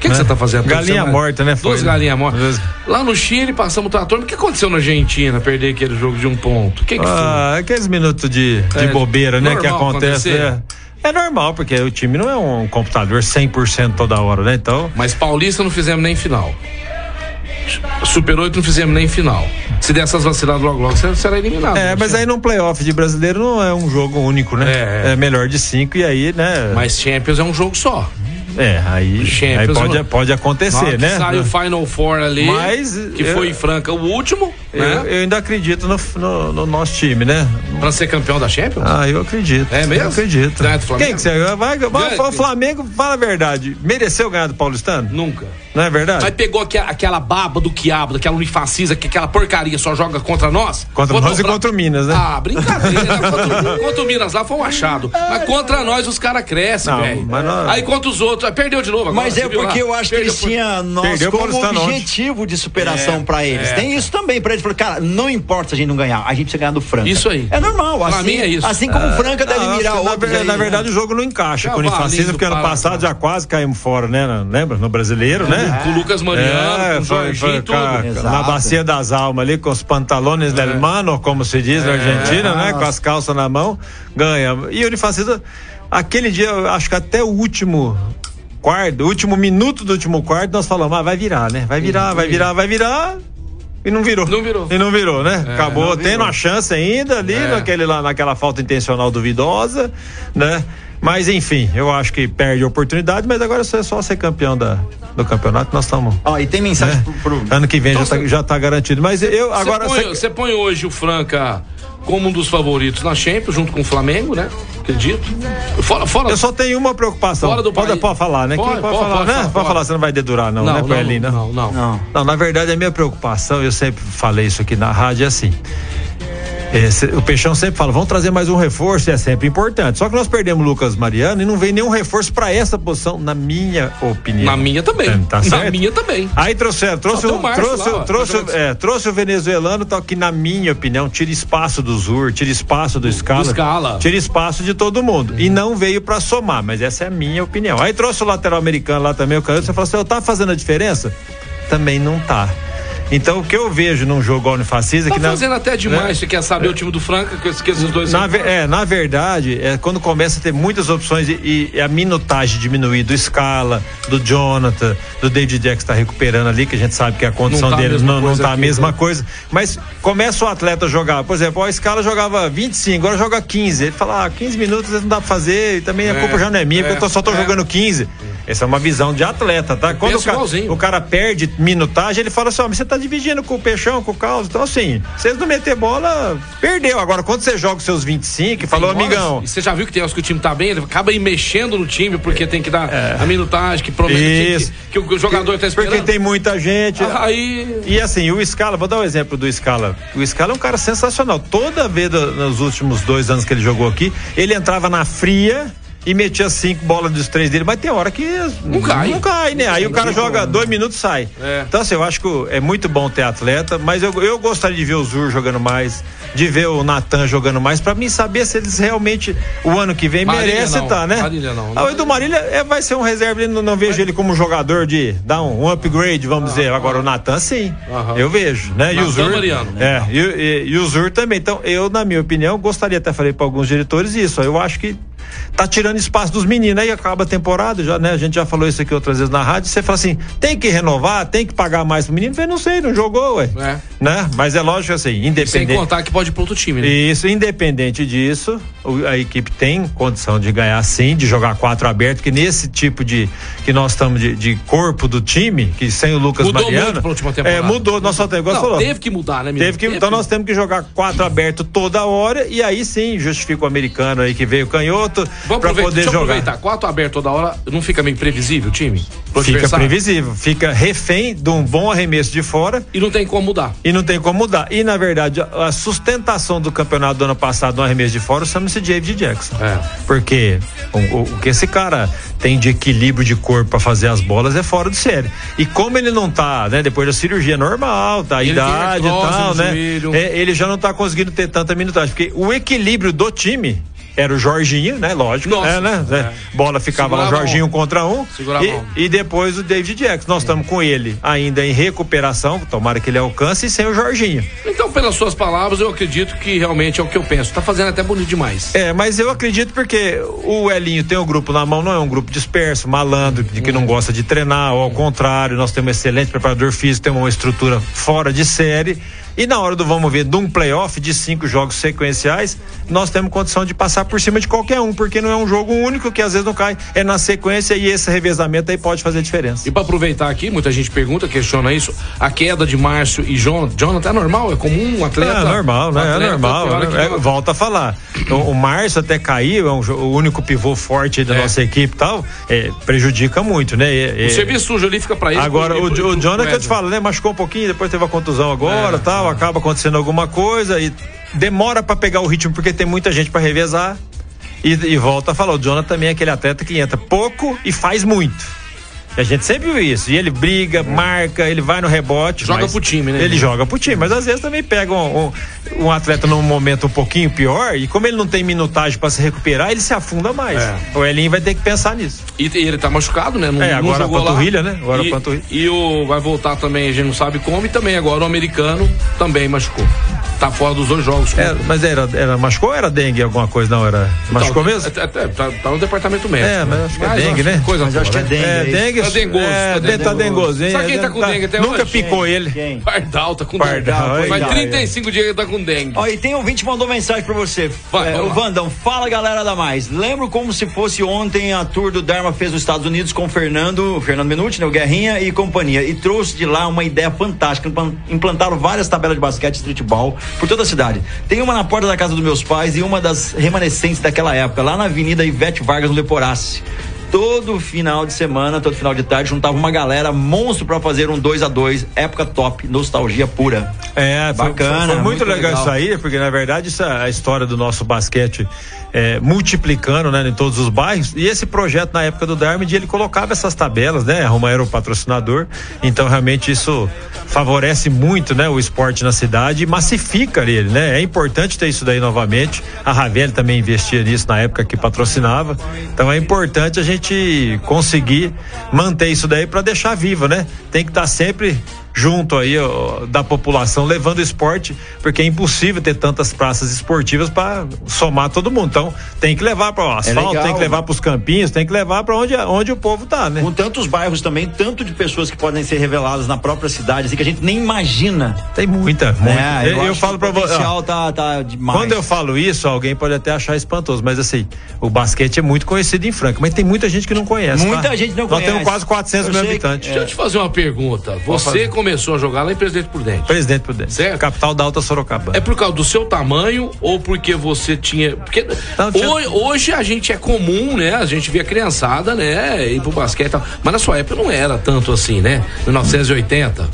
que, que você tá fazendo? Galinha morta, né, Duas né? galinhas mortas. Lá no Chile, passamos o trator. Mas o que aconteceu na Argentina, perder aquele jogo de um ponto? O que, que foi? Ah, aqueles minutos de, de É, bobeira, né? Que acontece. É, é normal, porque o time não é um computador 100% toda hora, né? Então. Mas Paulista não fizemos nem final. Super 8 não fizemos nem final. Se der essas vaciladas logo logo, você será eliminado. É, mas aí num playoff de brasileiro não é um jogo único, né? É. É, melhor de cinco e aí, né? Mas Champions é um jogo só. é, aí, aí Champions, pode, mano. pode hora acontecer, né? Sai o Final Four ali, Mas, que eu- foi em Franca o último, eu, né? eu ainda acredito no, no- no nosso time, né? Pra ser campeão da Champions? Ah, eu acredito. É mesmo? Eu acredito. Ganhar do Flamengo? Quem que você vai? vai Ganha- o Flamengo, fala a verdade. Mereceu ganhar do Paulistano? Nunca. Não é verdade? Mas pegou aque- aquela baba do quiabo, daquela unifacisa, que aquela porcaria só joga contra nós? Contra nós e contra o Minas, né? Ah, brincadeira. contra, contra o Minas lá foi um achado. Mas contra nós os caras crescem, velho. não- Aí contra os outros, perdeu de novo agora. Mas é porque lá? eu acho que Perdeu eles por- tinham nós como objetivo de superação É, pra eles. é. Tem isso também pra eles. Cara, não importa se a gente não ganhar, a gente precisa ganhar do Franca. Isso aí. É normal. Pra assim, mim é isso. Assim como o Franca deve Não, mirar que outros. na, né? verdade, o jogo não encaixa com o Unifacisa, do porque ano passado já quase caímos fora, né? Lembra? No brasileiro, né? Com o Lucas Mariano, com o Jorginho foi tudo. na bacia das almas ali, com os pantalones del mano, como se diz na Argentina, né? Com as calças na mão, ganha. E o Unifacisa, aquele dia, acho que até o último quarto, o último minuto do último quarto, nós falamos, ah, vai virar, né? Vai virar, vai virar, vai virar. E não virou. Não virou. E não virou, né? Acabou não tendo virou. a chance ainda ali, É. naquele, lá, naquela falta intencional duvidosa, né? Mas enfim, eu acho que perde a oportunidade, mas agora é só ser campeão da, do campeonato, nós estamos. Ó, e tem mensagem né? pro, pro- Ano que vem Então já, tá, já tá garantido. Mas eu agora. Você põe, cê- você põe hoje o Franca como um dos favoritos na Champions, junto com o Flamengo, né? Acredito. Fora, fora, eu só tenho uma preocupação. Fora do pode, país. pode falar, né? Pode, Quem pode, falar, pode, né? pode, Pode pode. falar, você não vai dedurar, não, não, né, não, Coelhinho? não, não, não. Não. Não, na verdade, a minha preocupação, eu sempre falei isso aqui na rádio, é assim. Esse, o Peixão sempre fala, vamos trazer mais um reforço, e é sempre importante. Só que nós perdemos o Lucas Mariano e não vem nenhum reforço para essa posição, na minha opinião. Na minha também. É, tá na minha também. Aí trouxeram, trouxe, tem o, trouxe, lá, trouxe, tá é, trouxe o venezuelano, tal, que na minha opinião tira espaço do Zur, tira espaço do Scala, Scala. tira espaço de todo mundo. E não veio para somar, mas essa é a minha opinião. Aí trouxe o lateral americano lá também, o canhoto, você fala assim, eu tá fazendo a diferença? Também não tá. Então o que eu vejo num jogo unifacista Tá que na- fazendo até demais. né? Você quer saber o time do Franca, que eu esqueço os dois. Na, é, na verdade, é quando começa a ter muitas opções e, e a minutagem diminuir do Scala, do Jonathan, do David Jack que está recuperando ali, que a gente sabe que a condição Não tá a deles não, não tá a aqui, mesma né? coisa. Mas começa o atleta a jogar, por exemplo, o Scala jogava 25, agora joga 15. Ele fala, ah, 15 minutos não dá pra fazer, e também a É, culpa já não é minha, é, porque eu tô- só tô é. jogando 15. Essa é uma visão de atleta, tá? Quando o cara, o cara perde minutagem, ele fala assim, ó, mas você tá dividindo com o Peixão, com o Carlos. Então, assim, vocês não meter bola, perdeu. Agora, quando você joga os seus 25, falou, Tem horas- amigão. E você já viu que tem horas que o time tá bem, ele acaba aí mexendo no time, porque tem que dar a minutagem, que promete É. Que, que o jogador tá esperando. Porque tem muita gente. Aí. E assim, o Scala, vou dar um exemplo do Scala. O Scala é um cara sensacional. Toda vez nos últimos dois anos que ele jogou aqui, ele entrava na fria e metia cinco bolas dos três dele, mas tem hora que não cai. Não cai, né? Aí o cara joga dois minutos e sai. É. Então, assim, eu acho que é muito bom ter atleta, mas eu, eu gostaria de ver o Zur jogando mais, de ver o Natan jogando mais, pra mim saber se eles realmente, o ano que vem, Marília merece não, estar, né? Marília não. Ah, o Edu Marília é, vai ser um reserva, não, não vejo ele como jogador de dar um, um upgrade, vamos dizer. Agora o Natan, sim. Aham. Eu vejo, né? e o Zur. Mariano. É, e, e- e o Zur também. Então, eu, na minha opinião, gostaria, até falei para alguns diretores isso. Eu acho que tá tirando espaço dos meninos. Aí acaba a temporada, já, né? A gente já falou isso aqui outras vezes na rádio. Você fala assim: tem que renovar, tem que pagar mais pro menino. Eu falei, não sei, não jogou, ué. É. Né? Mas é lógico assim, Sem independente. contar que pode ir pro outro time, né? Isso, independente disso, a equipe tem condição de ganhar sim, de jogar quatro aberto, que nesse tipo de que nós estamos de, de corpo do time, que sem o Lucas Mudou Mariano. muito pra última temporada. É, mudou, nós só temos, falou. teve que mudar, né, menino? Teve que, então nós temos que jogar quatro aberto toda hora e aí sim justifica o americano aí que veio canhoto aproveitar, poder jogar. aproveitar. Quatro aberto toda hora, não fica meio previsível o time? Fica previsível, fica refém de um bom arremesso de fora E não tem como mudar. e não tem como mudar. E na verdade, a sustentação do campeonato do ano passado no arremesso de fora chama-se David Jackson. É. Porque o, o- o que esse cara tem de equilíbrio de corpo pra fazer as bolas é fora de série. E como ele não tá, né, depois da cirurgia normal, da Ele idade e tal, né? é, ele já não tá conseguindo ter tanta minutagem. Porque o equilíbrio do time era o Jorginho, né? Lógico. Nossa, é, né? É. Bola ficava lá, o Jorginho um. contra um. Um. E, e depois o David Jackson. Nós estamos com ele ainda em recuperação, tomara que ele alcance, e sem o Jorginho. Então, pelas suas palavras, eu acredito que realmente é o que eu penso. Tá fazendo até bonito demais. É, mas eu acredito porque o Elinho tem o grupo na mão, não é um grupo disperso, malandro, de que não gosta de treinar, ou ao contrário, nós temos um excelente preparador físico, temos uma estrutura fora de série. E na hora do vamos ver, de um playoff de cinco jogos sequenciais, nós temos condição de passar por cima de qualquer um, porque não é um jogo único que às vezes não cai, é na sequência e esse revezamento aí pode fazer diferença. E pra aproveitar aqui, muita gente pergunta, questiona isso. A queda de Márcio e Jonathan. Jonathan é normal? É comum um atleta? É normal, né? atleta, é normal. É, volta a falar. O, o Márcio até caiu, é um o único pivô forte da É. nossa equipe e tal, é, prejudica muito, né? E- O e- serviço sujo ali fica pra ele. Agora, e o, o pro Jonathan, que eu te falo, né? Machucou um pouquinho, depois teve a contusão agora É, tal, acaba acontecendo alguma coisa e demora pra pegar o ritmo porque tem muita gente pra revezar. E, e volta a falar, o Jonathan também é aquele atleta que entra pouco e faz muito. E a gente sempre viu isso. E ele briga, marca, ele vai no rebote. Joga pro time, né? Ele joga pro time, mas às vezes também pega um, um- um atleta num momento um pouquinho pior e como ele não tem minutagem pra se recuperar, ele se afunda mais. É. O Elinho vai ter que pensar nisso. E, e ele tá machucado, né? Não, É, não agora a jogou lá. panturrilha, né? Agora a e, panturrilha. E o vai voltar também, a gente não sabe como, e também agora o americano também machucou. Tá fora dos dois jogos. É, mas era, era machucou ou era dengue alguma coisa? Não, era. Machucou Então, mesmo? é, é, tá, tá no departamento médico. É, mas acho que é Mas dengue, né? Coisa Mas acho que é dengue. É, é isso. Tá dengoso, É, tá de- tá dengoso. dengoso, hein? Sabe quem tá com dengue até Nunca hoje? picou ele. Quem? Pardal tá com Pardal, dengue. Faz ai, 35 dias que ele tá com dengue. Ó, e tem ouvinte que mandou mensagem pra você. Vai, é, o. Vandão, fala galera da Mais. Lembro como se fosse ontem a tour do Dharma fez nos Estados Unidos com o Fernando, Fernando Menucci, né, o Guerrinha e companhia. E trouxe de lá uma ideia fantástica. Implan- Implantaram várias tabelas de basquete e streetball por toda a cidade. Tem uma na porta da casa dos meus pais e uma das remanescentes daquela época, lá na Avenida Ivete Vargas, no Leporace. Todo final de semana, todo final de tarde, juntava uma galera monstro pra fazer um 2 a 2 época top, nostalgia pura. É, Bacana, foi, foi muito, muito legal, legal. isso aí, porque na verdade isso é a história do nosso basquete é, multiplicando, né, em todos os bairros. E esse projeto na época do Darmid, ele colocava essas tabelas, né? Roma era o patrocinador, então realmente isso favorece muito, né, o esporte na cidade e massifica ele, né? É importante ter isso daí novamente. A Ravel também investia nisso na época que patrocinava. Então é importante a gente conseguir manter isso daí para deixar vivo, né? Tem que estar sempre junto aí ó, da população levando esporte, porque é impossível ter tantas praças esportivas para somar todo mundo. Então, tem que levar para o asfalto, legal, tem que levar né? para os campinhos, tem que levar para onde onde o povo tá, né? Com tantos bairros também, tanto de pessoas que podem ser reveladas na própria cidade, assim, que a gente nem imagina. Tem muita, muita. né? eu, eu acho falo para o você, tá, tá demais. Quando eu falo isso, alguém pode até achar espantoso, mas assim, o basquete é muito conhecido em Franca, mas tem muita gente que não conhece. Muita tá? gente não Nós conhece. temos quase 400 Eu mil sei que- habitantes. Deixa eu te fazer uma pergunta. Você fazer. Começou a jogar lá em Presidente Prudente. Presidente Prudente. Certo. Capital da Alta Sorocabana. É por causa do seu tamanho ou porque você tinha. Porque Não, tinha- hoje, hoje a gente é comum, né? A gente vê a criançada, né? Ir pro basquete e tal. Mas na sua época não era tanto assim, né? 1980,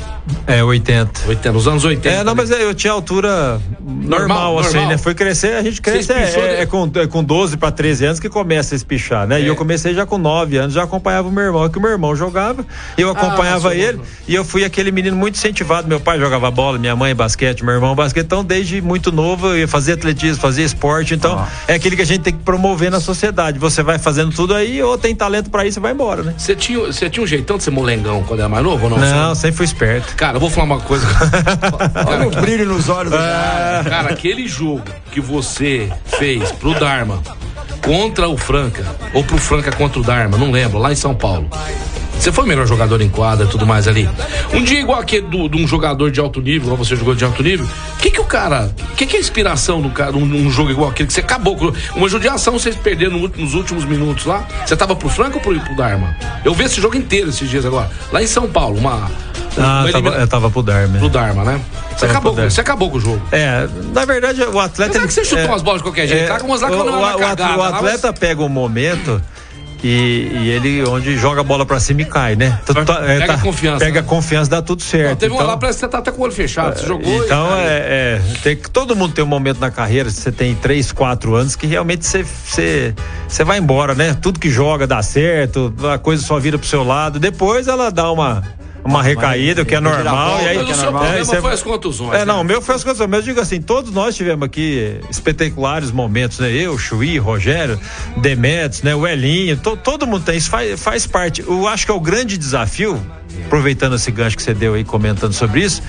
É, 80. 80, nos anos 80. É, não, né? mas eu tinha altura normal, Normal, assim, normal. né? Foi crescer, a gente cresce, é, é- né? é com, é com 12 para 13 anos que começa a espichar, né? E É. eu comecei já com 9 anos, já acompanhava o meu irmão, que o meu irmão jogava, e eu acompanhava Ah, ele, e eu fui aquele menino muito incentivado, meu pai jogava bola, minha mãe basquete, meu irmão basquete, então desde muito novo eu ia fazer atletismo, fazer esporte, então é aquele que a gente tem que promover na sociedade, você vai fazendo tudo aí, ou tem talento para isso, vai embora, né? Você tinha, você tinha um jeitão de ser molengão quando era mais novo ou não? Não, sempre fui esperto. Cara, eu vou falar uma coisa. Olha o brilho nos olhos do cara. Cara, aquele jogo que você fez pro Dharma contra o Franca, ou pro Franca contra o Dharma, não lembro, lá em São Paulo. Você foi o melhor jogador em quadra e tudo mais ali. Um dia igual aquele de um jogador de alto nível, você jogou de alto nível, o que que o cara, o que que é a inspiração do cara, num, num jogo igual aquele que você acabou com uma judiação, vocês perderam no nos últimos minutos lá? Você tava pro Franca ou pro, pro Dharma? Eu vi esse jogo inteiro esses dias agora, lá em São Paulo, uma... Ah, uma tava, eu tava pro Darme. Pro Dharma, né? Você acabou, Dharma. você acabou com o jogo. É, na verdade, o atleta. Apesar que você chutou é, umas bolas de qualquer jeito, tá com umas lá que o, não é o- o cagada, o atleta pega um momento. E, e ele onde joga a bola pra cima e cai, né? Tu- é, Pega confiança, Pega né? confiança, dá tudo certo. Não, teve uma então, lá, parece que você tá até com o olho fechado. Você jogou então é, é, tem que todo mundo tem um momento na carreira, se você tem 3, 4 anos, que realmente você, você, você vai embora, né? Tudo que joga dá certo, a coisa só vira pro seu lado. Depois ela dá uma, uma recaída, o que é normal. E aí, Mas o seu é, problema você- foi as contusões. é, não, né? o meu foi as coisas. Mas eu digo assim, todos nós tivemos aqui espetaculares momentos, né? Eu, Chuí, Rogério, Demetrios, né? O Elinho, to- todo mundo tem, isso faz, faz parte. Eu acho que é o grande desafio, aproveitando esse gancho que você deu aí comentando sobre isso.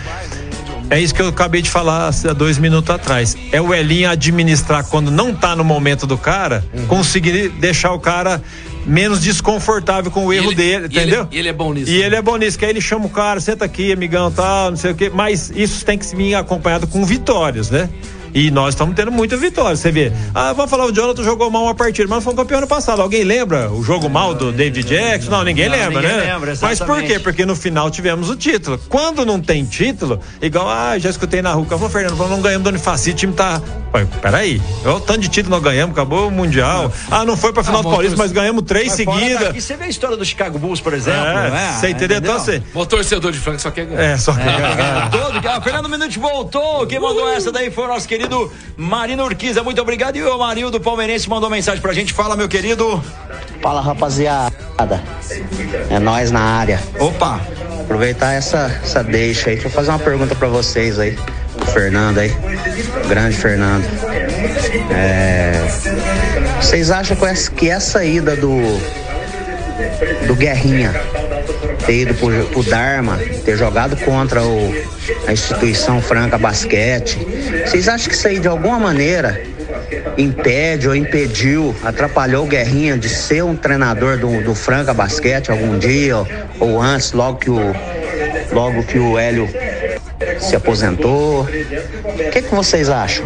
É isso que eu acabei de falar há dois minutos atrás. É o Elinho administrar quando não tá no momento do cara, Uhum. conseguir deixar o cara menos desconfortável com o erro ele- dele, e ele- entendeu? e ele é bom nisso, E né? ele é bom nisso, que aí ele chama o cara, senta aqui, amigão, tal, não sei o quê. Mas isso tem que vir acompanhado com vitórias, né? E nós estamos tendo muita vitória. Você vê, ah, vamos falar, o Jonathan jogou mal uma partida, mas foi um campeão ano passado. Alguém lembra o jogo mal do David Jackson? Não, ninguém Não, lembra, ninguém né? lembra, mas por quê? Porque no final tivemos o título. Quando não tem título, igual, ah, já escutei na rua, falou, Fernando, não ganhamos do Unifacite, o time tá. Pai, peraí, olha o tanto de título nós ganhamos, acabou o Mundial. Ah, não foi pra final Ah, do Paulista, então- mas ganhamos três seguidas. daqui, você vê a história do Chicago Bulls, por exemplo, É, né? você entendeu? Então, assim, O torcedor de Franca só quer ganhar. é, só que. É, todo, ah, Fernando Minuti voltou. Quem mandou essa daí foi o nosso querido Marino Urquiza. Muito obrigado. E o Marinho do Palmeirense mandou mensagem pra gente. Fala, meu querido. Fala rapaziada, é nós na área. Opa. Aproveitar essa, essa deixa aí, deixa eu fazer uma pergunta pra vocês aí. O Fernando aí, o grande Fernando. É, vocês acham que essa ida do, do Guerrinha ter ido pro, pro Dharma, ter jogado contra o, a instituição Franca Basquete, vocês acham que isso aí de alguma maneira impede ou impediu, atrapalhou o Guerrinha de ser um treinador do, do Franca Basquete algum dia ou, ou antes, logo que o logo que o Hélio se aposentou? O que, que vocês acham?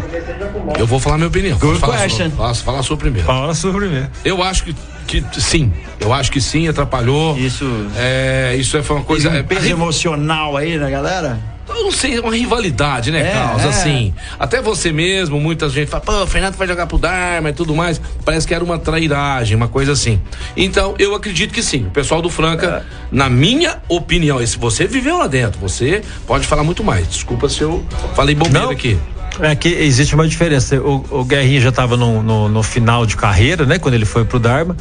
Eu vou falar minha opinião. Good falar a question. sua. Fala, fala a sua primeiro. Fala sobre mim. Eu acho que, que sim. Eu acho que sim, atrapalhou. Isso- É, isso é- foi uma Coisa, um peso é, emocional aí, né, galera? eu não sei, uma rivalidade, né, É, Carlos? é. Assim, até você mesmo, muita gente fala, pô, o Fernando vai jogar pro Dharma e tudo mais. Parece que era uma trairagem, uma coisa assim. Então, eu acredito que sim. O pessoal do Franca, na minha opinião, e se você viveu lá dentro, você pode falar muito mais. Desculpa se eu falei bobeira Não. aqui. É que existe uma diferença. O, o Guerrinha já estava no, no, no final de carreira, né? Quando ele foi pro Dharma.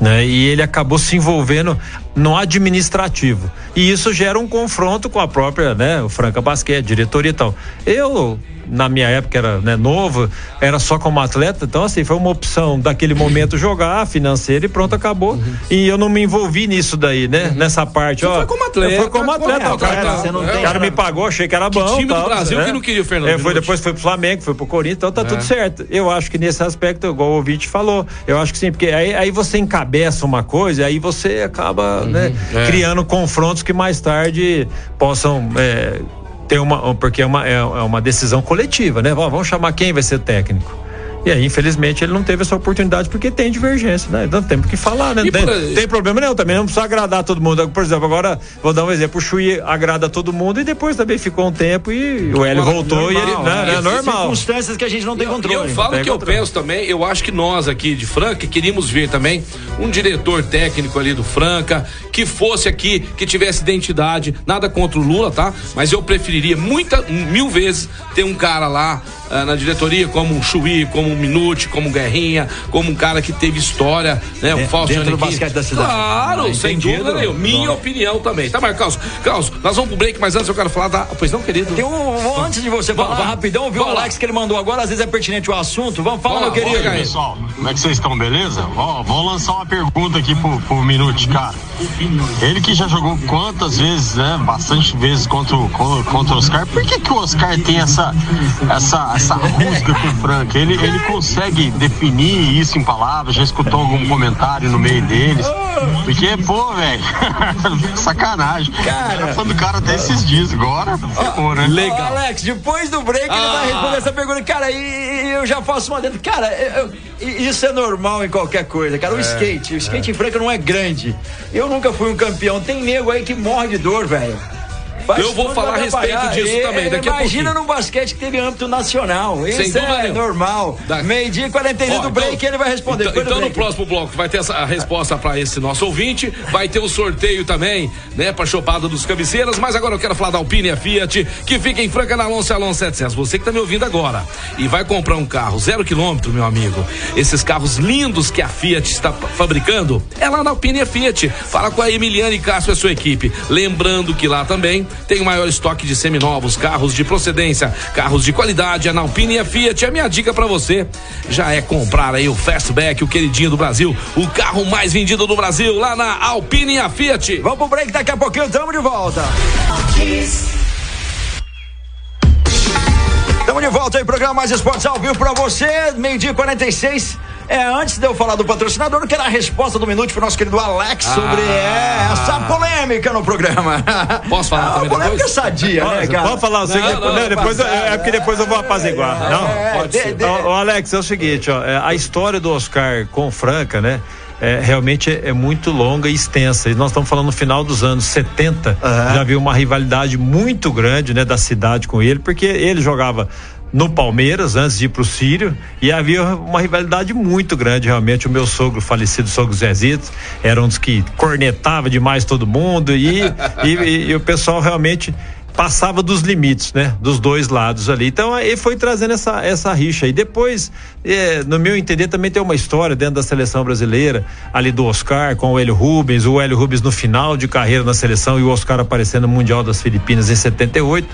Né, e ele acabou se envolvendo no administrativo. E isso gera um confronto com a própria, né, o Franca Basquete, diretoria e tal. Eu, na minha época, era né, novo, era só como atleta, então assim, foi uma opção daquele momento jogar financeira e pronto, acabou. E eu não me envolvi nisso daí, né? Nessa parte, ó. foi como atleta, fui como atleta, cara, atleta, você não é, tem, o cara me pagou, achei que era bom. time do tal, Brasil né? que não queria o Fernando É, foi depois foi pro Flamengo, foi pro Corinthians, então tá É. tudo certo. Eu acho que nesse aspecto, igual o ouvinte falou, eu acho que sim, porque aí, aí você encabeça uma coisa, aí você acaba né, é. criando confrontos que mais tarde possam. Ter uma. Porque é uma, é, é uma decisão coletiva, né? Vamos chamar quem vai ser técnico. E aí, infelizmente, ele não teve essa oportunidade porque tem divergência, né? Não tem o que falar, né? Tem, por- tem problema nenhum, também não precisa agradar todo mundo. Por exemplo, agora, vou dar um exemplo, o Chui agrada todo mundo e depois também ficou um tempo e o Hélio voltou e ele, Normal, né, né? né, normal. Circunstâncias que a gente não tem E controle. eu falo tem que eu controle. penso também, eu acho que nós aqui de Franca queríamos ver também um diretor técnico ali do Franca, que fosse aqui, que tivesse identidade, nada contra o Lula, tá? Mas eu preferiria muita, mil vezes ter um cara lá ah, na diretoria como um Chuí, como um Minuti, como um Guerrinha, como um cara que teve história, né? O É, Fausto dentro do basquete da cidade. Claro, Ah, sem dúvida nenhuma. Minha Bom. opinião também. Tá, Marcos? Carlos, nós vamos pro break, mas antes eu quero falar da. Pois não, querido? Tem um, antes de você falar vamos. rapidão, viu o lá. Alex que ele mandou agora, às vezes é pertinente o assunto. Vamos falar, Vamos meu querido. vamos, Pessoal, como é que vocês estão, beleza? Ó, vou lançar uma pergunta aqui pro, pro Minute, cara. Ele que já jogou quantas vezes, né? Bastante vezes contra, o- contra, contra o Oscar. Por que, que o Oscar tem essa, essa, essa rusga com o Frank? Ele, ele consegue definir isso em palavras? Já escutou algum comentário no meio deles? Porque, pô, velho, sacanagem. Cara. Era fã do cara até esses dias, agora ferrou, né? Ô, Alex, depois do break ele Ah. vai responder essa pergunta. Cara, e, e eu já faço uma dentro. Cara, eu- eu- isso é normal em qualquer coisa, cara. O É, skate, o skate em Franca não é grande. Eu nunca fui um campeão. Tem nego aí que morre de dor, velho. Faz Eu vou falar a respeito disso E- também, daqui Imagina num basquete que teve âmbito nacional. Isso dúvida é nenhuma. normal. Da- Meio-dia e 42 Ó, do break ele vai responder. Então, então no próximo bloco vai ter essa, a resposta para esse nosso ouvinte, vai ter o sorteio também, né, pra chopada dos cabeceiras, mas agora eu quero falar da Alpine e a Fiat, que fica em Franca na Alonso Alonso 700. Você que tá me ouvindo agora e vai comprar um carro zero quilômetro, meu amigo, esses carros lindos que a Fiat está fa- fabricando, é lá na Alpine e a Fiat. Fala com a Emiliane Castro e a sua equipe. Lembrando que lá também tem o maior estoque de seminovos, carros de procedência, carros de qualidade, é na Alpine e a Fiat. A minha dica para você já é comprar aí o Fastback, o queridinho do Brasil, o carro mais vendido do Brasil, lá na Alpine e a Fiat. Vamos pro break, daqui a pouquinho tamo de volta. Estamos de volta aí, programa Mais Esportes ao vivo pra você, meio-dia e 46. É, antes de eu falar do patrocinador, eu quero a resposta do minuto pro nosso querido Alex sobre é, essa polêmica no programa. Ah. Posso falar a também polêmica depois? sadia, né, cara? Pode falar, que Não, depois, não, né, depois eu- passar, é porque depois eu vou apaziguar. É, não? é, Pode de- ser. de- Alex, é o seguinte, ó, é, a história do Oscar com o Franca, né? é, realmente é, é muito longa e extensa. E nós estamos falando no final dos anos 70, Aham. já havia uma rivalidade muito grande né, da cidade com ele, porque ele jogava no Palmeiras antes de ir pro Sírio e havia uma rivalidade muito grande realmente. O meu sogro falecido sogro Zezito era um dos que cornetava demais todo mundo e, e, e- e o pessoal realmente passava dos limites, né? Dos dois lados ali. Então aí foi trazendo essa, essa rixa. E depois, eh, no meu entender, também tem uma história dentro da seleção brasileira, ali do Oscar com o Hélio Rubens, o Hélio Rubens no final de carreira na seleção e o Oscar aparecendo no Mundial das Filipinas em 78.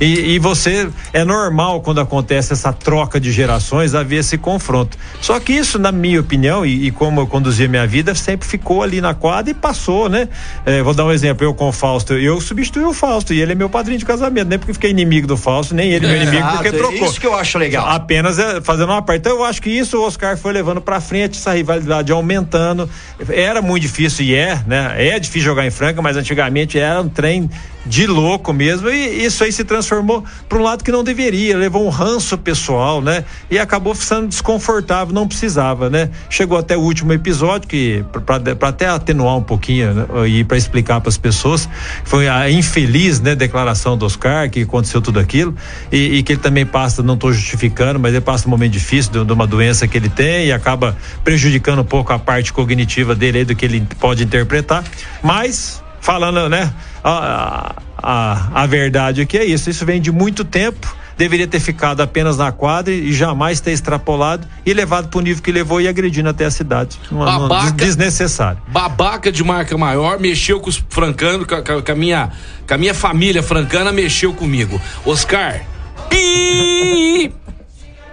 E, e você é normal quando acontece essa troca de gerações haver esse confronto. Só que isso, na minha opinião, e, e como eu conduzia minha vida, sempre ficou ali na quadra e passou, né? Eh, vou dar um exemplo, eu com o Fausto, eu substituí o Fausto e ele é meu padrinho de casamento, nem porque fiquei inimigo do Fausto, nem ele meu inimigo porque Exato, trocou. Isso que eu acho legal. Apenas é, fazendo uma parte. Então eu acho que isso o Oscar foi levando pra frente, essa rivalidade aumentando. Era muito difícil e é, né? É difícil jogar em Franca, mas antigamente era um trem de louco mesmo. E isso aí se transformou para um lado que não deveria, levou um ranço pessoal, né? E acabou ficando desconfortável, não precisava, né? Chegou até o último episódio, que para até atenuar um pouquinho né, e para explicar para as pessoas, foi a infeliz né, declaração do Oscar, que aconteceu tudo aquilo, e, e que ele também passa, não estou justificando, mas ele passa um momento difícil de, de, uma doença que ele tem e acaba prejudicando um pouco a parte cognitiva dele aí, do que ele pode interpretar. Mas, falando, né, a, a, a verdade aqui é isso, isso vem de muito tempo deveria ter ficado apenas na quadra e jamais ter extrapolado e levado para o nível que levou e agredindo até a cidade. Uma, babaca, desnecessário. Babaca de marca maior, mexeu com os francanos, com, com, com, a minha, com a minha família francana, mexeu comigo. Oscar. Pi!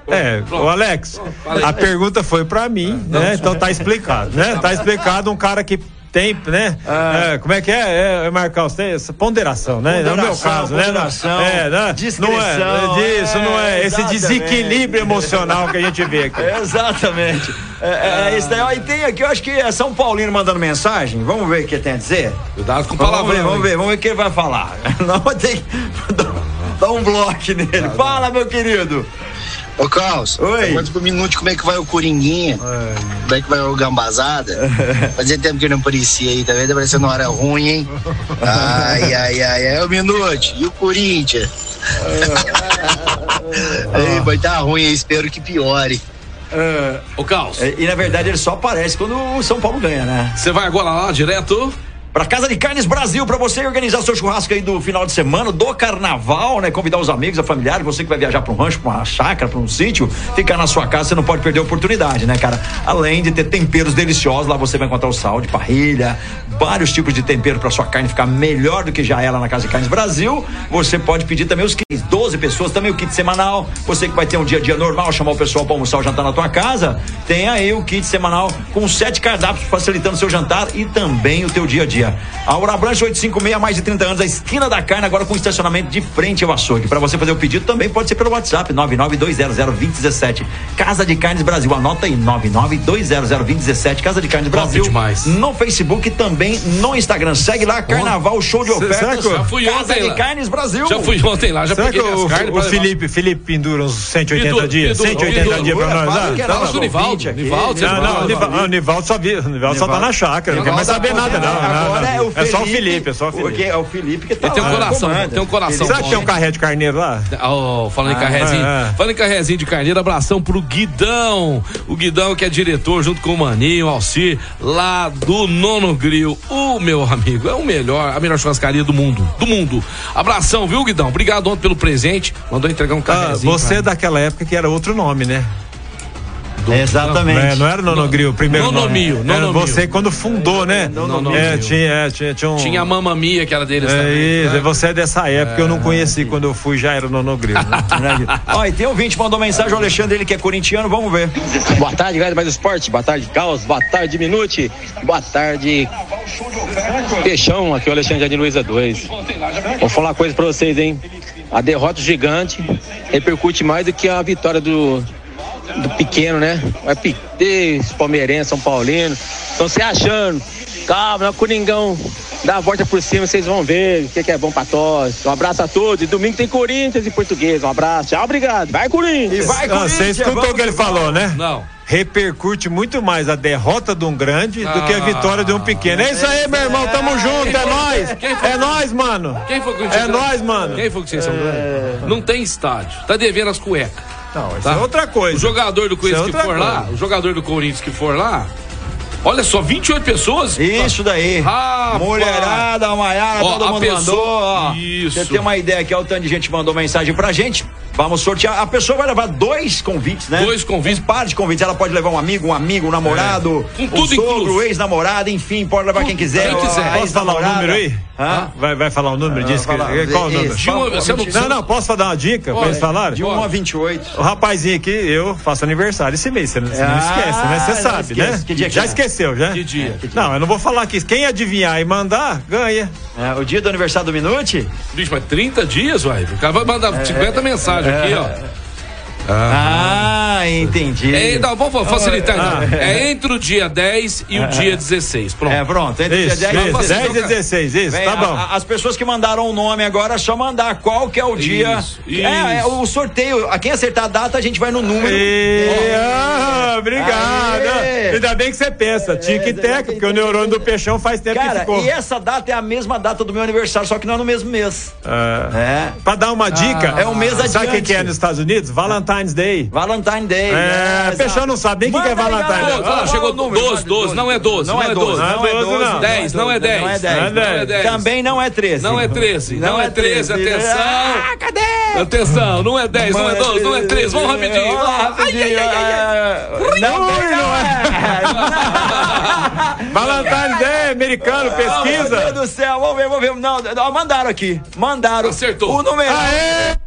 É, o Alex, a pergunta foi para mim, né? Então tá explicado, né? Tá explicado um cara que tem, né? Ah. É, como é que é, é Marcão? Você tem essa ponderação, né? Ponderação, no meu caso, né? É, né? Discrição, não é, disso, não é, é esse desequilíbrio emocional que a gente vê aqui. Exatamente. É, é, é isso daí. E tem aqui, eu acho que é São Paulino mandando mensagem. Vamos ver o que tem a dizer? Cuidado com palavras. Vamos ver, vamos ver, vamos ver o que ele vai falar. Não, tem Dá um bloco nele. Fala, meu querido. Ô, Carlos, Oi. Conta pro minuto como é que vai o Coringuinha. Oi. Como é que vai o Gambazada. Fazia tempo que não aparecia aí, tá vendo? Tá parecendo uma hora ruim, hein? Ai, ai, ai, é o minuto. E o Corinthians? Ei, vai tá ruim, espero que piore. Uh, o Caos. E, e, na verdade ele só aparece quando o São Paulo ganha, né? Você vai agora lá direto? Pra Casa de Carnes Brasil, para você organizar seu churrasco aí do final de semana, do carnaval, né? Convidar os amigos, a familiar, você que vai viajar para um rancho, pra uma chácara, para um sítio, ficar na sua casa, você não pode perder a oportunidade, né, cara? Além de ter temperos deliciosos, lá você vai encontrar o sal de parrilha, vários tipos de tempero para sua carne ficar melhor do que já ela na Casa de Carnes Brasil. Você pode pedir também os kits, 12 pessoas, também o kit semanal. Você que vai ter um dia a dia normal, chamar o pessoal para almoçar ou jantar na tua casa, tem aí o kit semanal com sete cardápios facilitando o seu jantar e também o teu dia a dia dia. A Urabranche 856, mais de 30 anos, a esquina da carne, agora com estacionamento de frente ao açougue. Para você fazer o pedido também pode ser pelo WhatsApp, 992002017. Casa de Carnes Brasil, anota aí, 992002017. Casa de Carnes Brasil. demais. No Facebook e também no Instagram. Segue lá, Carnaval Show de Ofertas. Já fui Casa ontem de lá. Carnes Brasil. Já fui ontem lá, já Será peguei as o, carnes. o Felipe, Felipe pendura uns 180 Pendura, dias? pendura, 180 pendura. dias pra nós, né? Não, nosso o Nivaldo. Nivaldo, Não, não, o Nivaldo, o Nivaldo só, vi, o Nivaldo só tá na chácara, não quer mais saber nada, não. Agora é o É só o Felipe, é só o Porque Felipe. é o Felipe que tá Ele tem um lá coração, tem um coração Será que tem um carré de carneiro lá? Oh, falando em carrezinho, é. falando em carrezinho de carneiro, abração pro Guidão. O Guidão que é diretor junto com o Maninho, o Alcir, lá do Nono Grill. O meu amigo, é o melhor, a melhor churrascaria do mundo. Do mundo. Abração, viu, Guidão? Obrigado ontem pelo presente. Mandou entregar um Ah, carrezinho. você é daquela época que era outro nome, né? Exatamente. É, não era Nonogril, o primeiro Nonomio, nome. Era Nonomio. você quando fundou, né? Nonomio. É, tinha, é, tinha, tinha um... Tinha a Mamma Mia, que era deles É também. isso, né? você é dessa época, eu não conheci quando eu fui, já era Nonogril. Né? Ó, e tem ouvinte, mandou mensagem, o Alexandre, ele que é corintiano, vamos ver. Boa tarde, galera mais esporte. Boa tarde, Caos. Boa tarde, Minute. Boa tarde, Peixão. Aqui é o Alexandre de Luiza 2. Vou falar uma coisa pra vocês, hein? A derrota gigante repercute mais do que a vitória do pequeno, né? Vai ter palmeirense, São Paulino. Estão se achando. Calma, não, Coringão. Dá a volta por cima, vocês vão ver o que, que é bom pra todos. Um abraço a todos. E domingo tem Corinthians e Português. Um abraço. Tchau, obrigado. Vai, Corinthians. E vai, Ah, você Corinthians, escutou o que ele falou, né? Não. Repercute muito mais a derrota de um grande do que a Ah. vitória de um pequeno. É isso aí, meu irmão, tamo junto, é foi? É nóis, mano. Quem foi que É grandes? mano. Quem foi que vocês são grandes? Não tem estádio. Tá devendo as cuecas. Não, isso Tá? é outra coisa. O jogador do Corinthians Isso que é for outra lá, coisa. o jogador do Corinthians que for lá, olha só, 28 pessoas. Isso daí. Rapaz. Mulherada, maiada, Ó, todo a mundo pessoa- mandou. ó. Isso. Você tem uma ideia aqui, ó, o tanto de gente mandou mensagem pra gente. Vamos sortear. A pessoa vai levar dois convites, né? Dois convites. Um par de convites. Ela pode levar um amigo, um amigo, um namorado, É. Com um tudo sogro, ex-namorado, enfim, pode levar quem quiser. quem quiser. a Posso falar o número aí? Hã? Vai, vai falar o número disso? que- fala- Qual o número? De uma- você não- Não, não, posso dar uma dica pra eles falarem? De 1 a 28. O rapazinho aqui, eu faço aniversário esse mês, você não, você não Ah, esquece, né? Você sabe, esquece. né? Que dia que já é? esqueceu, já? Que dia? Não, eu não vou falar aqui. Quem adivinhar e mandar, ganha. É, o dia do aniversário do Minute? Bicho, mas 30 dias, vai. O cara vai mandar 50 mensagens aqui, ó. Ah, Ah, entendi. É, então, vamos facilitar Ah, então. É entre o dia 10 e o dia 16. Pronto. É, pronto. Entre Isso, dia 10 isso, e 10 e 16, isso, Vem, tá bom. a- as pessoas que mandaram o nome agora, é só mandar qual que é o dia. Isso, É, é isso. o sorteio. A quem acertar a data, a gente vai no número. E, ah, obrigado. Aê. Ainda bem que você pensa, tic-tac, porque o neurônio do peixão faz tempo que Cara, ficou. e essa data é a mesma data do meu aniversário, só que não é no mesmo mês. Ah, É. Pra dar uma dica, É um mês sabe o que, adiante. que é nos Estados Unidos? Valentine's Day. Valentine Day. É, exato. peixão não sabe nem o que, que é Valentine's olha lá, chegou Qual o número? 12, 12, não é 12, Não é 12, não é 12, não. 10, não é 10. Não é 10. Não é 10. Também não é 13. Não é 13, não, é 13, atenção. Ah, cadê? Atenção, não é 10, não é 12, não é 13, vamos rapidinho. Rapidinho. Não, não é. Valentine's Day, americano, Meu Deus pesquisa. do céu, vamos ver, vamos ver. Não, não, mandaram aqui. Mandaram. Acertou. O número. Aê!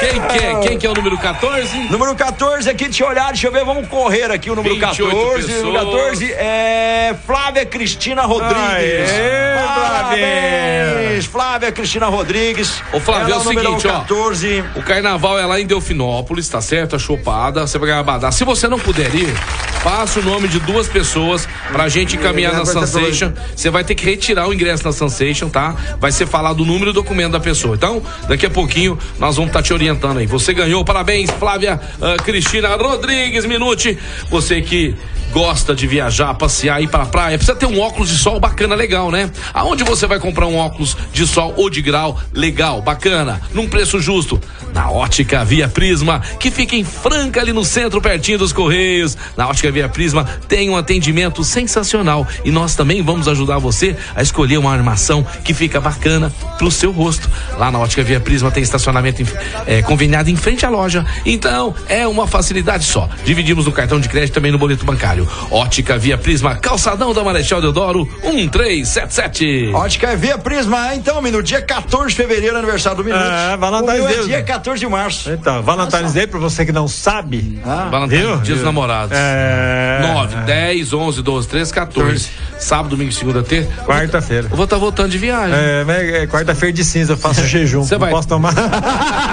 Quem que é? Quem que é o número 14? Número 14 aqui, deixa eu olhar, deixa eu ver, vamos correr aqui o número 28 14. Número pessoas. 14 é Flávia Cristina Rodrigues. Aê, Parabéns, Flávia Cristina Rodrigues. Ô, Flávio, Ela é o número seguinte, ó. 14. O carnaval é lá em Delfinópolis, tá certo? A chopada, você vai ganhar badá. Se você não puder ir, passa o nome de duas pessoas pra gente encaminhar na Sensation. Você vai ter que retirar o ingresso na Sensation, tá? Vai ser falado o número e o documento da pessoa. Então, daqui a pouquinho nós vamos estar te orientando aí. Você ganhou, parabéns, Flávia ah, Cristina Rodrigues Minuti. Você que gosta de viajar, passear, ir pra praia, precisa ter um óculos de sol bacana, legal, né? Aonde você vai comprar um óculos de sol ou de grau legal, bacana, num preço justo? Na Ótica Via Prisma, que fica em Franca, ali no centro, pertinho dos Correios. Na Ótica Via Prisma tem um atendimento sensacional e nós também vamos ajudar você a escolher uma armação que fica bacana pro seu rosto. Lá na Ótica Via Prisma tem estacionamento é, conveniado em frente à loja. Então, é uma facilidade só. Dividimos no cartão de crédito também no boleto bancário. Ótica Via Prisma, calçadão da Marechal Deodoro, 1377. Ótica Via Prisma, então, Minuto, dia 14 de fevereiro, aniversário do Minuto. É, Valentine's meu é Day. dia 14 de março. Então, Valentine's Day, pra você que não sabe. Valentine, Viu? Dia dos Namorados. É. 9, 10, 11, 12, 13, 14. Sábado, domingo, segunda, terça. Quarta-feira. Eu vou estar voltando de viagem. É, mas é quarta-feira de cinza, eu faço jejum. Você não vai- posso tomar.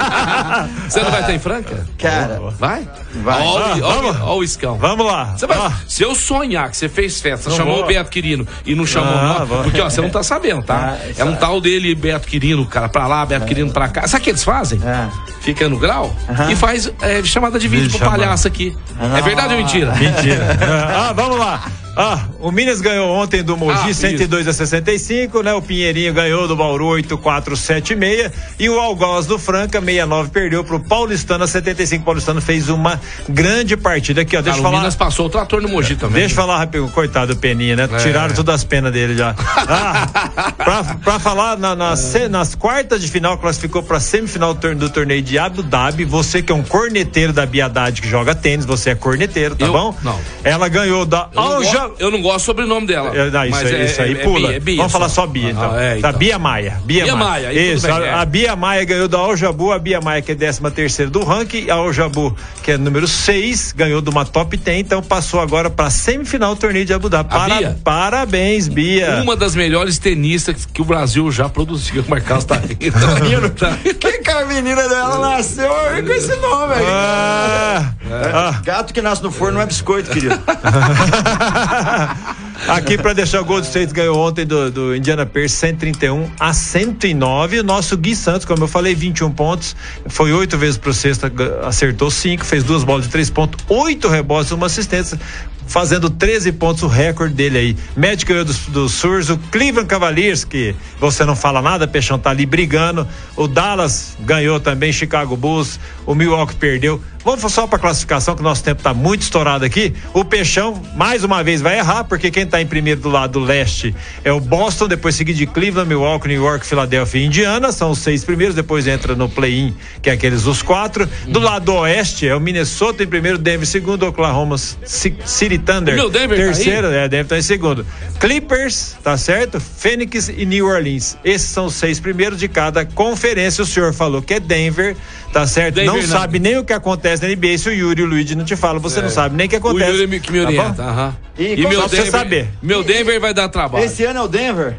Você não vai estar em Franca? Cara, Vai? Vai. Ah, o- ó, vamos. ó o iscão. Vamos lá. Você vai, Ó, se eu sonhar que você fez festa, Não chamou vou. o Beto Quirino e não chamou Ah, nós, porque ó, você não tá sabendo, tá? Ah, é um tal dele, Beto Quirino, cara, pra lá, Beto Quirino pra cá. Sabe o que eles fazem? É. Fica no grau Aham. e faz é, chamada de vídeo Vídeo pro palhaço aqui. É verdade ou mentira? Mentira. ah, vamos lá. Ah, o Minas ganhou ontem do Mogi Ah, 102 a 65, né? O Pinheirinho ganhou do Bauru 8476 e o Algoz do Franca 69 perdeu pro Paulistano a 75. O Paulistano fez uma grande partida aqui, ó. Deixa eu o falar. Minas passou o trator no Mogi também. Deixa eu falar rápido, coitado do Peninha, né? É. Tiraram todas as penas dele já. Ah, pra, pra falar, na- na se- nas quartas de final, classificou pra semifinal do, tor- do torneio de Abu Dhabi. Você que é um corneteiro da Biadade que joga tênis, você é corneteiro, tá Eu- bom? não. Ela ganhou da Eu eu não gosto do sobrenome dela. É, não, isso, mas aí, é, isso aí é- é pula. Bia, é Bia Vamos falar só. só Bia, então. Ah, é, Tá, então. Bia Maia. Bia, Bia Maia. Maia, Isso, bem, a, é. a Bia Maia ganhou da Aljabu, a Bia Maia que é 13 terceira do ranking, a Aljabu que é número 6, ganhou de uma top 10, então passou agora pra semifinal do torneio de Abu Dhabi. A Bia? Parabéns, Bia. Uma das melhores tenistas que o Brasil já produziu. O Marcos tá rindo. Tá rindo. que que a menina dela nasceu com esse nome aí? Ah, ah. Gato que nasce no forno não é biscoito, querido. Aqui para deixar o Gold State ganhou ontem do, do Indiana Pierce 131 a 109. O nosso Gui Santos, como eu falei, 21 pontos. Foi oito vezes pro sexta, ga- acertou cinco, fez duas bolas de três pontos, oito rebotes, uma assistência. Fazendo 13 pontos, o recorde dele aí. Médico ganhou do, do Surs, o Cleveland Cavaliers, que você não fala nada, Peixão tá ali brigando. O Dallas ganhou também, Chicago Bulls, o Milwaukee perdeu. Vamos só para classificação, que o nosso tempo tá muito estourado aqui. O Peixão, mais uma vez, vai errar, porque quem tá em primeiro do lado leste é o Boston, depois seguido de Cleveland, Milwaukee, New York, Filadélfia e Indiana. São os seis primeiros, depois entra no play-in, que é aqueles os quatro. Do lado oeste é o Minnesota em primeiro, Denver em segundo, Oklahoma Ci- City Thunder. Meu Denver tá terceiro, é, Denver tá em segundo. Clippers, tá certo? Phoenix e New Orleans. Esses são os seis primeiros de cada conferência. O senhor falou que é Denver, tá certo? Denver não não. sabe nem o que acontece na NBA. Se o Yuri e o Luigi não te falam, você não sabe nem o que acontece. É. O Yuri que me tá orienta. aham. E E, qual- meu só pra você Denver, saber. Meu Denver vai dar trabalho. Esse ano é o Denver.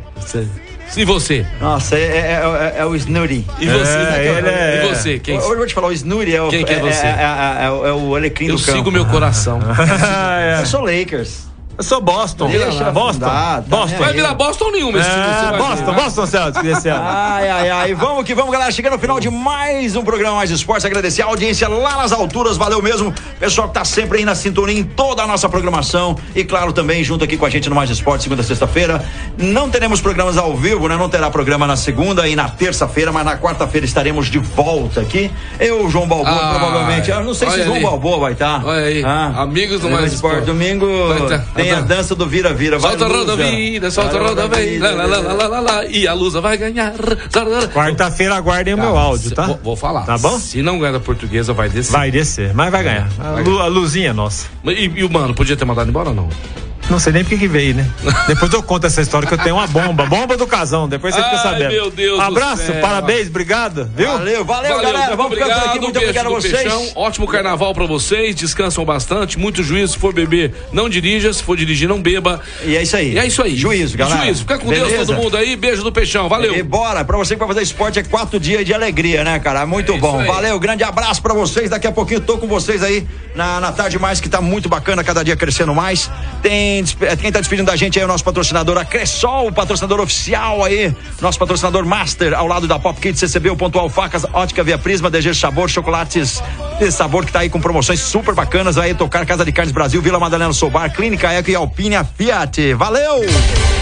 E você? Nossa, é, é, é- é o Snooty. E você? É, ele é- E você? Quem? Hoje eu vou te falar, o Snooty é o. Quem que é você? É, é- é- é o- é o alecrim Eu do campo. sigo meu coração. É. Eu sou Lakers. Eu sou Boston. Deixa Boston. tá Boston. Vai virar Boston nenhuma esse É, Boston, ver. Boston Celtics desse ano. Ai, ai, ai. Vamos que vamos, galera. Chegando no final de mais um programa Mais Esportes. Agradecer a audiência lá nas alturas. Valeu mesmo. Pessoal que tá sempre aí na sintonia em toda a nossa programação. E claro, também junto aqui com a gente no Mais Esportes, segunda e sexta-feira. Não teremos programas ao vivo, né? Não terá programa na segunda e na terça-feira, mas na quarta-feira estaremos de volta aqui. Eu, João Balboa, Ah, provavelmente. Eu não sei se João ali. Balboa vai estar. Olha aí. Amigos do Mais Esporte. Esporte. Domingo Vai tá- tem a tá- dança do vira-vira. Vai, Solta a roda vida, solta a roda vem. Lá, lá, lá, lá, lá, lá, lá. E a Lusa vai ganhar. Quarta-feira aguardem o meu áudio, tá? Vou, vou falar. Tá bom? Se não ganhar da portuguesa, vai descer. Vai descer, mas vai ganhar. A, lu- a luzinha é nossa. E, e o mano, podia ter mandado embora ou não? Não sei nem por que veio, né? Depois eu conto essa história que eu tenho uma bomba, bomba do casão. Depois você fica Ai, sabendo. meu Deus do abraço, céu. parabéns, obrigado, viu? Valeu, valeu, galera. muito Vamos ficando por aqui. obrigado. Muito obrigado a vocês. Peixão. Ótimo carnaval pra vocês. Descansam bastante. Muito juízo. Se for beber, não dirija. Se for dirigir, não beba. E é isso aí. E é isso aí. Juízo, galera. Juízo. Fica com Deus Beleza? todo mundo aí. Beijo do Peixão. Valeu. E bora, pra você que vai fazer esporte é quatro dias de alegria, né, cara? Muito É bom. Valeu, grande abraço pra vocês. Daqui a pouquinho tô com vocês aí na, na tarde mais, que tá muito bacana, cada dia crescendo mais. Tem quem tá despedindo da gente é o nosso patrocinador, a Cressol, patrocinador oficial aí, nosso patrocinador master, ao lado da Pop Kids, CCB, o Pontual Facas, Ótica Via Prisma, DG Sabor, chocolates de sabor que tá aí com promoções super bacanas aí, tocar Casa de Carnes Brasil, Vila Madalena Sobar, Clínica Eco e Alpine Fiat. Valeu!